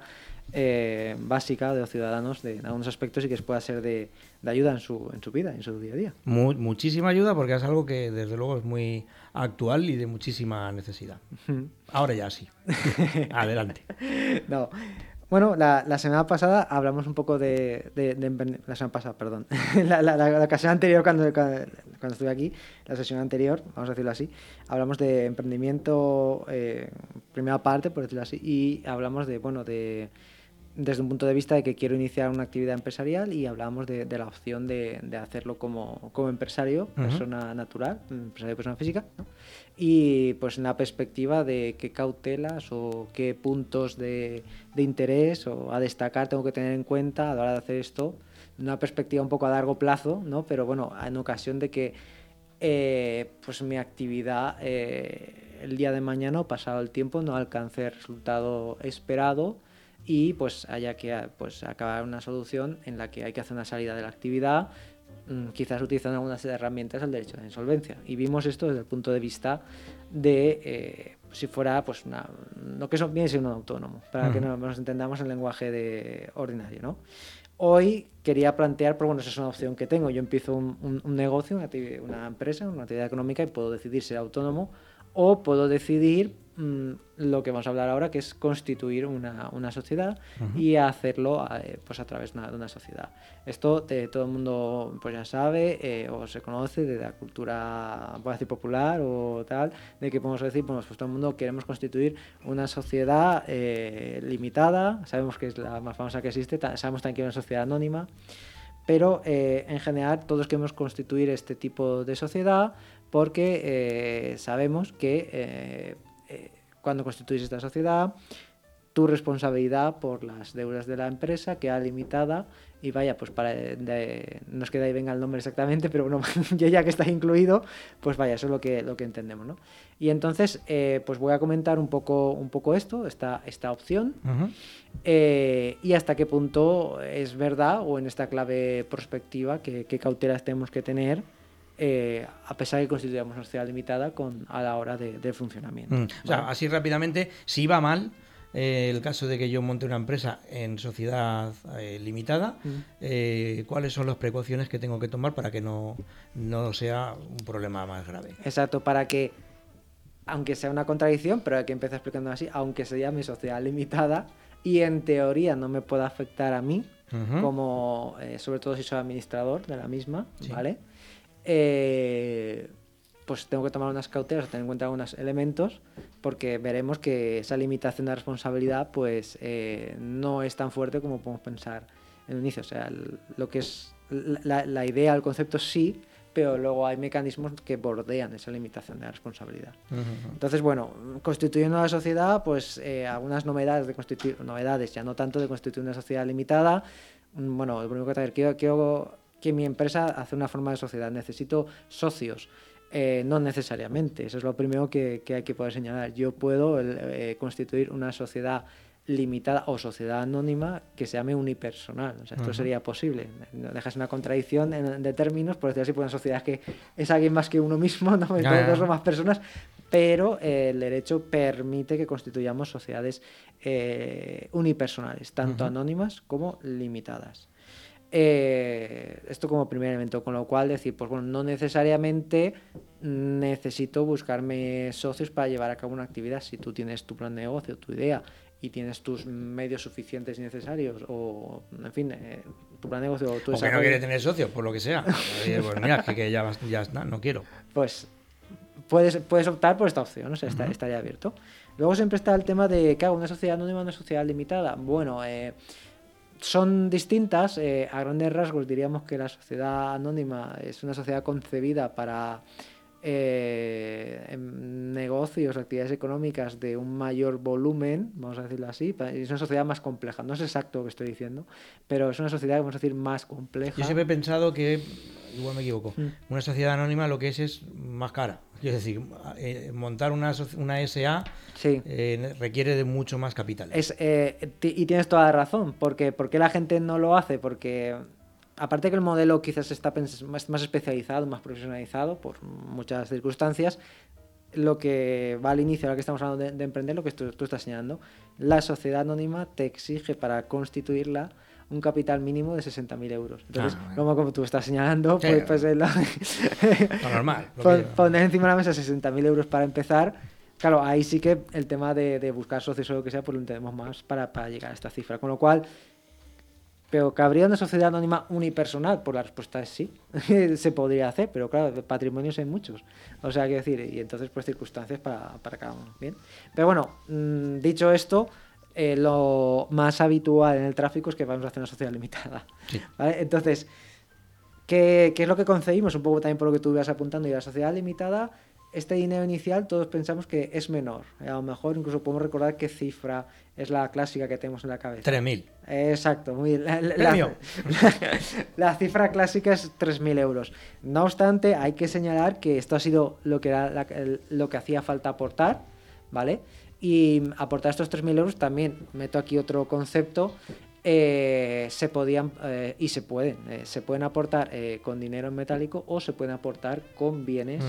eh, básica de los ciudadanos de, en algunos aspectos y que les pueda ser de, de ayuda en su, en su vida, en su día a día. Mu- muchísima ayuda porque es algo que desde luego es muy actual y de muchísima necesidad. Ahora ya sí. (laughs) Adelante. No. Bueno, la, la semana pasada hablamos un poco de... de- la semana pasada, perdón. (laughs) la, la- la- la ocasión anterior, cuando, cuando, cuando estuve aquí, la sesión anterior, vamos a decirlo así, hablamos de emprendimiento, eh, primera parte, por decirlo así, y hablamos de, bueno, de desde un punto de vista de que quiero iniciar una actividad empresarial y hablábamos de, de la opción de, de hacerlo como, como empresario, Ujú. persona natural, empresario persona física, ¿no? y pues en la perspectiva de qué cautelas o qué puntos de, de interés o a destacar tengo que tener en cuenta a la hora de hacer esto, una perspectiva un poco a largo plazo, ¿no? pero bueno, en ocasión de que eh, pues mi actividad eh, el día de mañana o pasado el tiempo no alcance el resultado esperado y pues haya que pues acabar una solución en la que hay que hacer una salida de la actividad mm, quizás utilizando algunas herramientas del derecho de insolvencia y vimos esto desde el punto de vista de eh, si fuera pues una, lo que eso viene siendo un autónomo para que nos entendamos en lenguaje de ordinario ¿no? Hoy quería plantear, pero bueno, esa es una opción que tengo. Yo empiezo un, un- un negocio, una, una empresa, una actividad económica y puedo decidir ser autónomo o puedo decidir mm, lo que vamos a hablar ahora, que es constituir una, una sociedad y hacerlo eh, pues a través de una, de una sociedad. Esto eh, todo el mundo pues ya sabe eh, o se conoce de la cultura voy a decir, popular o tal, de que podemos decir, bueno, pues todo el mundo queremos constituir una sociedad eh, limitada, sabemos que es la más famosa que existe, sabemos también que es una sociedad anónima, pero eh, en general todos queremos constituir este tipo de sociedad porque eh, sabemos que eh, cuando constituís esta sociedad tu responsabilidad por las deudas de la empresa queda limitada y vaya, pues para de- no es que de ahí venga el nombre exactamente, pero bueno, (laughs) yo ya que está incluido, pues vaya, eso es lo que, lo que entendemos, ¿no? Y entonces, eh, pues voy a comentar un poco, un poco esto, esta, esta opción, eh, y hasta qué punto es verdad o en esta clave prospectiva que, qué cautelas tenemos que tener eh, a pesar de que constituyamos una sociedad limitada con, a la hora de, de funcionamiento. Mm. O sea, así rápidamente, si va mal, eh, el caso de que yo monte una empresa en sociedad eh, limitada, Mm. eh, ¿cuáles son las precauciones que tengo que tomar para que no, no sea un problema más grave? Exacto, para que, aunque sea una contradicción, pero hay que empezar explicando así, aunque se llame sociedad limitada y en teoría no me pueda afectar a mí, como sobre todo si soy administrador de la misma, Sí. ¿vale? Eh, pues tengo que tomar unas cautelas, tener en cuenta algunos elementos, porque veremos que esa limitación de responsabilidad pues eh, no es tan fuerte como podemos pensar en el inicio. O sea, el- lo que es la, la idea, el concepto sí, pero luego hay mecanismos que bordean esa limitación de la responsabilidad. Entonces, bueno, constituyendo una sociedad, pues eh, algunas novedades de constituir, novedades, ya no tanto de constituir una sociedad limitada. Mm, Bueno, lo primero que quiero, quiero que mi empresa hace una forma de sociedad, necesito socios. Eh, no necesariamente, eso es lo primero que, que hay que poder señalar. Yo puedo el, eh, constituir una sociedad limitada o sociedad anónima que se llame unipersonal. O sea, esto sería posible. No dejas una contradicción en- de términos, por decir así, por una sociedad que es alguien más que uno mismo, ¿no? (laughs) O más personas, pero eh, el derecho permite que constituyamos sociedades eh, unipersonales, tanto anónimas como limitadas. Eh, esto como primer elemento, con lo cual decir, pues bueno, no necesariamente necesito buscarme socios para llevar a cabo una actividad. Si tú tienes tu plan de negocio, tu idea y tienes tus medios suficientes y necesarios, o en fin, eh, tu plan de negocio o tu O que no desarrollo- quiere tener socios, por lo que sea. Pues mira, que, que ya, ya está, no quiero. pues puedes, puedes optar por esta opción, o sea, está- Ujú. estaría abierto. Luego siempre está el tema de, ¿qué hago? ¿Una sociedad anónima una sociedad limitada? Bueno, eh, son distintas. eh, a grandes rasgos diríamos que la sociedad anónima es una sociedad concebida para eh, em, negocios, actividades económicas de un mayor volumen, vamos a decirlo así. Es una sociedad más compleja. No es exacto lo que estoy diciendo, pero es una sociedad, vamos a decir, más compleja. Yo siempre he pensado que, igual me equivoco, Mm. una sociedad anónima lo que es es más cara. Es decir, eh, montar una, una SA Sí. eh, requiere de mucho más capital. Es, eh, y tienes toda la razón, porque ¿por qué la gente no lo hace? Porque aparte que el modelo quizás está más, más especializado, más profesionalizado por muchas circunstancias, lo que va al inicio, ahora que estamos hablando de, de emprender, lo que tú, tú estás señalando, la sociedad anónima te exige para constituirla un capital mínimo de 60.000 euros. Entonces, Ah, como, como tú estás señalando, Sí. pues, pues, lo- Lo normal. lo (laughs) Pon- que- poner encima de la mesa 60.000 euros para empezar. Claro, ahí sí que el tema de, de buscar socios o lo que sea, pues lo entendemos más para, para llegar a esta cifra. Con lo cual, pero ¿cabría una sociedad anónima unipersonal? Pues la respuesta es sí. (laughs) Se podría hacer, pero claro, patrimonios hay muchos. O sea, quiero decir, y entonces pues circunstancias para, para cada uno. Bien. Pero bueno, mm, dicho esto, eh, lo más habitual en el tráfico es que vamos a hacer una sociedad limitada. ¿vale? Entonces, ¿Qué, qué es lo que concebimos? Un poco también por lo que tú ibas apuntando. Y la sociedad limitada, este dinero inicial, todos pensamos que es menor. A lo mejor incluso podemos recordar qué cifra es la clásica que tenemos en la cabeza. 3.000. Exacto, muy bien. (laughs) La, la- Premio. la- (laughs) la cifra clásica es 3.000 euros. No obstante, hay que señalar que esto ha sido lo que, era lo que hacía falta aportar, ¿vale? Y aportar estos 3.000 euros también, meto aquí otro concepto, eh, se podían eh, y se pueden, eh, se pueden aportar con dinero en metálico o se pueden aportar con bienes.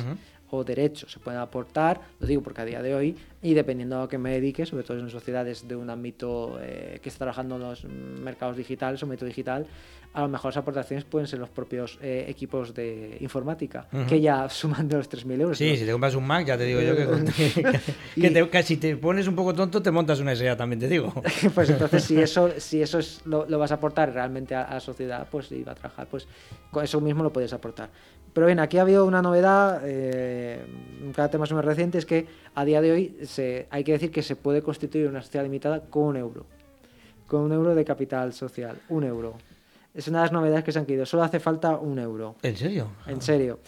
O derechos. Se pueden aportar, lo digo porque a día de hoy, y dependiendo a lo que me dedique, sobre todo en sociedades de un ámbito eh, que está trabajando en los mercados digitales o método digital, a lo mejor las aportaciones pueden ser los propios eh, equipos de informática, que ya suman de los 3.000 euros. Sí, ¿no? si te compras un Mac, ya te digo yo que, (laughs) (laughs) que, te- que si te pones un poco tonto, te montas una SA, también te digo. (laughs) pues entonces si eso si eso es lo, lo vas a aportar realmente a, a la sociedad pues y va a trabajar pues con eso mismo lo puedes aportar pero bien aquí ha habido una novedad eh, un carácter más o menos reciente es que a día de hoy se, hay que decir que se puede constituir una sociedad limitada con un euro con un euro de capital social un euro es una de las novedades que se han querido solo hace falta un euro ¿En serio? en serio.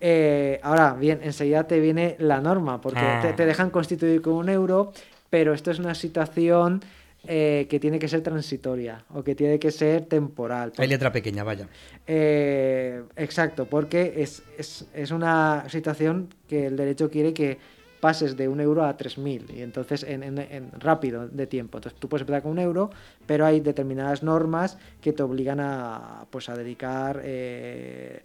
Eh, ahora, bien, enseguida te viene la norma, porque Ah. te, te dejan constituir con un euro, pero esto es una situación eh, que tiene que ser transitoria o que tiene que ser temporal. Hay letra pequeña, vaya. Eh, exacto, porque es, es, es una situación que el derecho quiere que pases de un euro a 3.000 y entonces en, en- en rápido de tiempo. Entonces tú puedes empezar con un euro, pero hay determinadas normas que te obligan a, pues, a dedicar eh,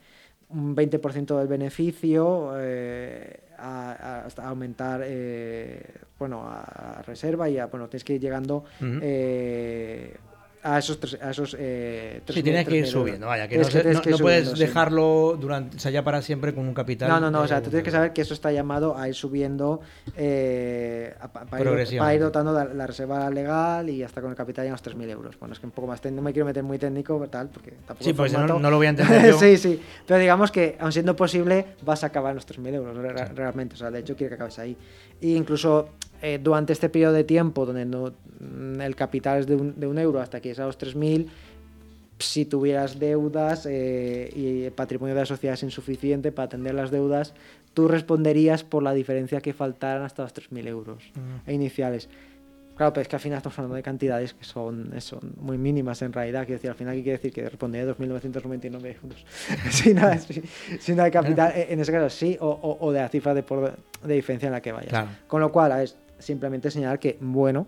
un 20% del beneficio eh, a, a- hasta aumentar eh, bueno, a reserva y a, bueno, tienes que ir llegando eh, a esos, tres- a esos eh, Sí, 3.000, tienes que ir 3.000 euros. subiendo, vaya, que no, no- que ir no puedes subiendo, sí. dejarlo durante, o sea, ya para siempre con un capital. No, no, no, o sea, tú tienes que saber que eso está llamado a ir subiendo eh, a- pa- para, ir, para ir dotando la, la reserva legal y hasta con el capital ya los 3.000 euros. Bueno, es que un poco más técnico, no me quiero meter muy técnico, tal, porque tampoco Sí, pues no- no lo voy a entender (laughs) yo. sí, sí, pero digamos que, aun siendo posible, vas a acabar en los 3.000 euros re- re- realmente, o sea, de hecho quiere que acabes ahí. Y incluso eh, durante este periodo de tiempo donde no, mm, el capital es de un, de un euro hasta que es a los 3.000, si tuvieras deudas eh, y el patrimonio de la sociedad es insuficiente para atender las deudas, tú responderías por la diferencia que faltaran hasta los 3.000 euros Mm. iniciales. Claro, pero es que al final estamos hablando de cantidades que son, son muy mínimas en realidad. Quiero decir, al final, ¿qué quiere decir? Que respondería 2.999 euros. sin, nada, sin, sin nada de capital. Eh, En ese caso, sí, o, o- o de la cifra de, por- de diferencia en la que vayas. Claro. Con lo cual, es simplemente señalar que, bueno,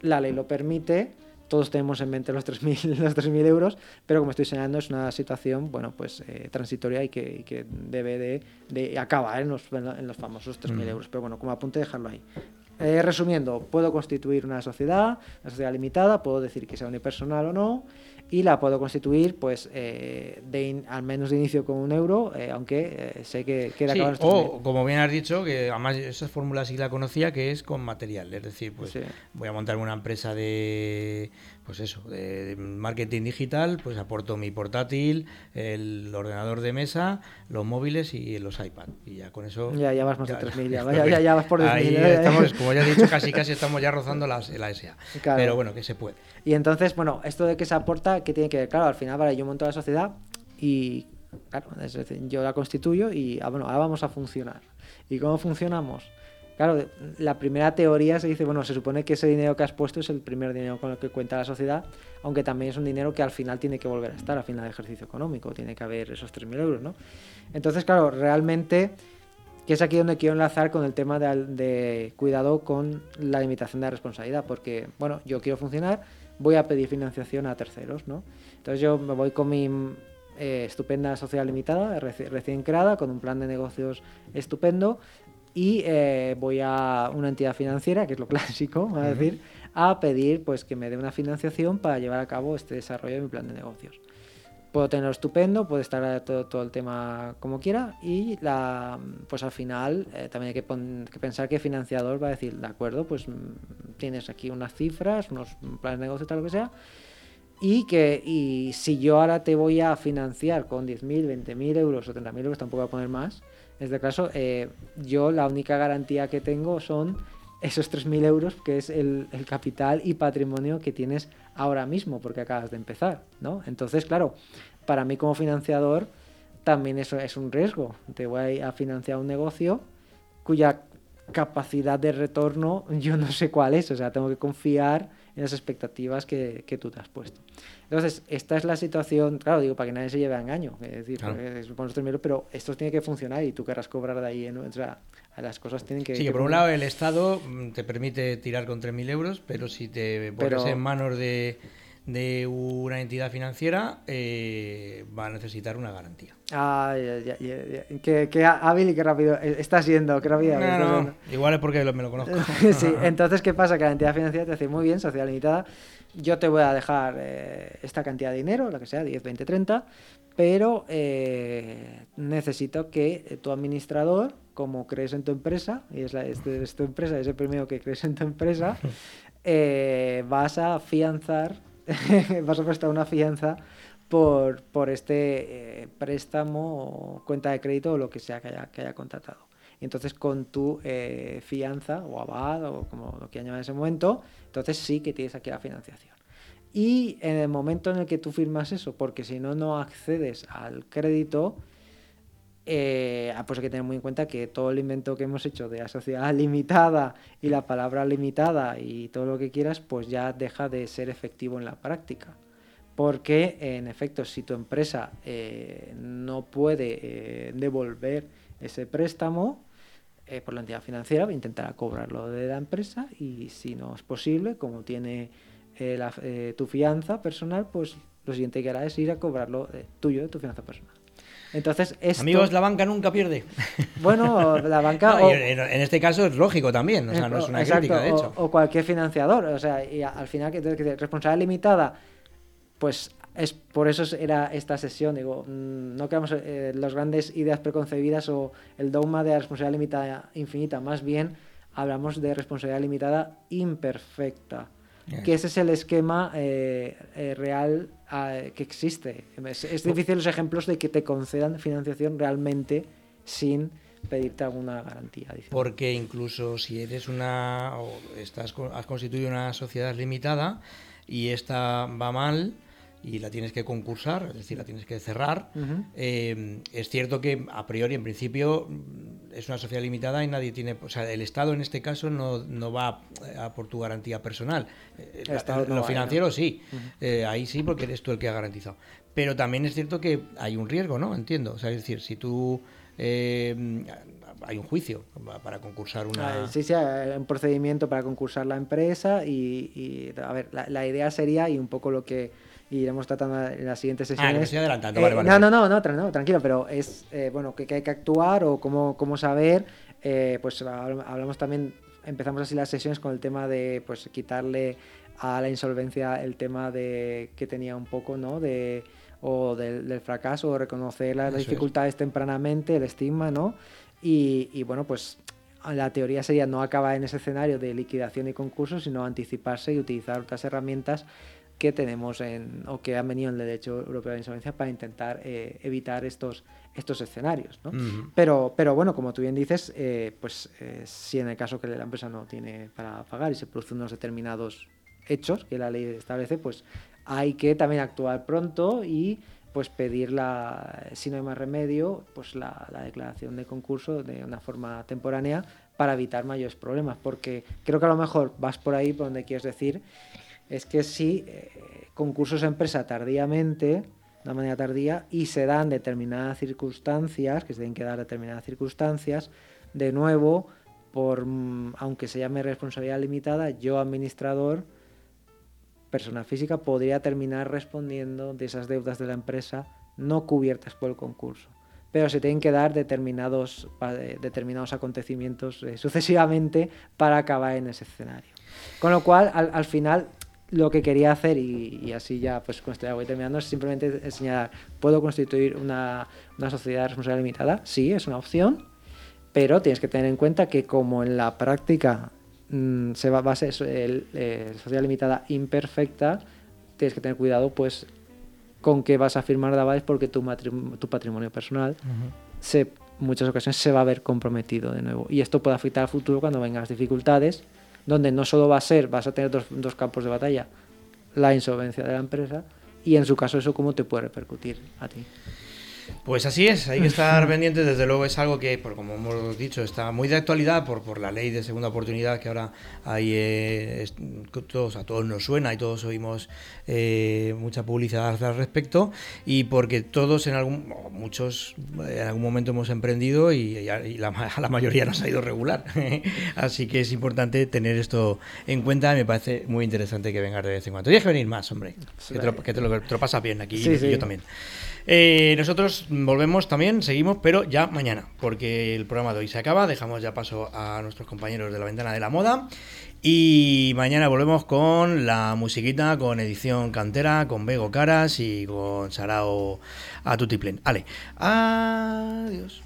la ley lo permite, todos tenemos en mente los 3.000 (laughs) los 3.000 euros, pero como estoy señalando, es una situación, bueno, pues eh, transitoria y que, y que debe de, de acabar en los, en los famosos 3.000 Mm. euros. Pero bueno, como apunte, dejarlo ahí. Eh, resumiendo, puedo constituir una sociedad, una sociedad limitada, puedo decir que sea unipersonal o no, y la puedo constituir, pues, eh, de in- al menos de inicio con un euro, eh, aunque eh, sé que queda Sí, acabar los 3.000. o como bien has dicho, que además esa fórmula sí la conocía, que es con material. Es decir, pues Sí. voy a montar una empresa de pues eso, de marketing digital, pues aporto mi portátil, el ordenador de mesa, los móviles y los iPad. Y ya con eso... Ya, ya vas más de 3.000, ya, ya, ya, ya vas por 10.000. Ahí ¿eh? estamos, (laughs) como ya he dicho, casi casi estamos ya rozando las, la SA. Claro. Pero bueno, que se puede. Y entonces, bueno, esto de que se aporta, ¿qué tiene que ver? Claro, al final, vale, yo monto la sociedad y, claro, es decir, yo la constituyo y, ah, bueno, ahora vamos a funcionar. ¿Y cómo funcionamos? Claro, la primera teoría se dice, bueno, se supone que ese dinero que has puesto es el primer dinero con el que cuenta la sociedad, aunque también es un dinero que al final tiene que volver a estar, al final del ejercicio económico, tiene que haber esos 3.000 euros, ¿no? Entonces, claro, realmente, que es aquí donde quiero enlazar con el tema de, cuidado con la limitación de responsabilidad, porque, bueno, yo quiero funcionar, voy a pedir financiación a terceros, ¿no? Entonces yo me voy con mi eh, estupenda sociedad limitada, reci- recién creada, con un plan de negocios estupendo, y eh, voy a una entidad financiera, que es lo clásico, vamos a decir, a pedir pues que me dé una financiación para llevar a cabo este desarrollo de mi plan de negocios. Puedo tenerlo estupendo, puede estar todo, todo el tema como quiera y la, pues al final eh, también hay que, pon- que pensar que el financiador va a decir, de acuerdo, pues tienes aquí unas cifras, unos planes de negocio, tal lo que sea, y que y si yo ahora te voy a financiar con 10.000, 20.000 euros o 30.000 euros, tampoco voy a poner más, en este caso, eh, yo la única garantía que tengo son esos 3.000 euros, que es el, el capital y patrimonio que tienes ahora mismo, porque acabas de empezar, ¿no? Entonces, claro, para mí como financiador también eso es un riesgo. Te voy a financiar un negocio cuya capacidad de retorno yo no sé cuál es, o sea, tengo que confiar en las expectativas que, que tú te has puesto. Entonces, esta es la situación, claro, digo, para que nadie se lleve a engaño, es decir, Claro. porque es poner los 3.000 euros, pero esto tiene que funcionar y tú querrás cobrar de ahí, en- o sea, las cosas tienen que... Sí, que por un lado el Estado mm, te permite tirar con 3.000 euros, pero si te pones Pero- en manos de, de una entidad financiera, eh, va a necesitar una garantía. Qué, qué hábil y qué rápido eh, está siendo, qué rápido. No, no, igual es porque me lo conozco. (laughs) sí, entonces, ¿qué pasa? Que la entidad financiera te dice, muy bien, sociedad limitada, yo te voy a dejar eh, esta cantidad de dinero, la que sea, 10, 20, 30, pero eh, necesito que tu administrador, como crees en tu empresa, y es, la, es, tu- es tu empresa, es el primero que crees en tu empresa, (laughs) vas a fianzar, (laughs) vas a prestar una fianza por, por este eh, préstamo o cuenta de crédito o lo que sea que haya, que haya contratado. Y entonces con tu eh, fianza o aval o como lo quieran llamar en ese momento, entonces sí que tienes aquí la financiación. Y en el momento en el que tú firmas eso, porque si no, no accedes al crédito, eh, ah, pues hay que tener muy en cuenta que todo el invento que hemos hecho de la sociedad limitada y la palabra limitada y todo lo que quieras, pues ya deja de ser efectivo en la práctica. Porque, en efecto, si tu empresa eh, no puede eh, devolver ese préstamo, por la entidad financiera intentará cobrarlo de la empresa y si no es posible, como tiene tu fianza personal, pues lo siguiente que hará es ir a cobrarlo tuyo de tu fianza personal. Entonces, esto... Amigos, la banca nunca pierde. (laughs) Bueno, la banca... No, o- en, este caso es lógico también, o sea, no es una Exacto, crítica, de hecho. O, cualquier financiador. O sea, y al final, que, que responsabilidad limitada, pues es por eso era esta sesión. Digo, mm, no queramos eh, las grandes ideas preconcebidas o el dogma de la responsabilidad limitada infinita. Más bien, hablamos de responsabilidad limitada imperfecta. Yes. Que ese es el esquema eh, eh, real ah, que existe. Es, es difícil los ejemplos de que te concedan financiación realmente sin pedirte alguna garantía. adicional. Porque incluso si eres una o estás has constituido una sociedad limitada y esta va mal y la tienes que concursar, es decir, la tienes que cerrar, eh, es cierto que a priori, en principio, es una sociedad limitada y nadie tiene, o sea, el Estado en este caso no, no va a, a por tu garantía personal. Eh, El Estado no lo va, financiero ¿no? sí, eh, ahí sí porque eres tú el que ha garantizado. Pero también es cierto que hay un riesgo, ¿no? Entiendo. O sea, es decir, si tú eh, hay un juicio pa- para concursar una. Ah, Sí, sí, hay un procedimiento para concursar la empresa y, y, a ver, la, la idea sería, y un poco lo que iremos tratando en las siguientes Ah, que sesiones... me estoy adelantando, Eh, vale, vale, no, no, no, no, tra- no, tranquilo, pero es, eh, bueno, que, que hay que actuar o cómo, cómo saber, eh, pues habl- hablamos también, empezamos así las sesiones con el tema de, pues, quitarle a la insolvencia el tema de que tenía un poco, ¿no? De, o del, del fracaso, o reconocer las Eso es. dificultades tempranamente, el estigma, ¿no? Y, y bueno, pues la teoría sería no acabar en ese escenario de liquidación y concurso, sino anticiparse y utilizar otras herramientas que tenemos en, o que han venido en el derecho europeo de insolvencia para intentar eh, evitar estos, estos escenarios. pero, pero bueno, como tú bien dices, eh, pues eh, si en el caso que la empresa no tiene para pagar y se producen unos determinados hechos que la ley establece, pues hay que también actuar pronto y pues pedir la, si no hay más remedio, pues la, la declaración de concurso de una forma temporánea para evitar mayores problemas, porque creo que a lo mejor vas por ahí por donde quieres decir, es que si eh, concursos empresa tardíamente, de una manera tardía, y se dan determinadas circunstancias, que se tienen que dar determinadas circunstancias, de nuevo, mm, aunque se llame responsabilidad limitada, yo administrador, persona física, podría terminar respondiendo de esas deudas de la empresa no cubiertas por el concurso. Pero se tienen que dar determinados, eh, determinados acontecimientos eh, sucesivamente para acabar en ese escenario. Con lo cual, al, al final, lo que quería hacer, y, y así ya pues con esto ya voy terminando, es simplemente señalar, ¿puedo constituir una, una sociedad de responsabilidad limitada? Sí, es una opción, pero tienes que tener en cuenta que como en la práctica mm, se va a ser el, eh, sociedad limitada imperfecta, tienes que tener cuidado pues con qué vas a firmar de avales porque tu, tu patrimonio personal se, muchas ocasiones se va a ver comprometido de nuevo. Y esto puede afectar al futuro cuando vengan las dificultades, donde no solo va a ser, vas a tener dos, campos de batalla, la insolvencia de la empresa y en su caso eso cómo te puede repercutir a ti. Pues así es, hay que estar pendientes, desde luego es algo que, por como hemos dicho, está muy de actualidad por, por la ley de segunda oportunidad que ahora hay, eh, es- todos, a todos nos suena y todos oímos eh, mucha publicidad al respecto y porque todos en algún, muchos eh, en algún momento hemos emprendido y, y la, ma- (laughs) la mayoría nos ha ido regular. (laughs) Así que es importante tener esto en cuenta me parece muy interesante que vengas de vez en cuando. Tienes que venir más, hombre, que te lo, que te lo- te lo bien aquí Sí, y sí. yo también. Eh, nosotros volvemos también, seguimos, pero ya mañana, porque el programa de hoy se acaba. Dejamos ya paso a nuestros compañeros de la ventana de la moda. Y mañana volvemos con la musiquita, con edición cantera, con Bego Caras y con Sarao a Tutiplen. Ale, adiós.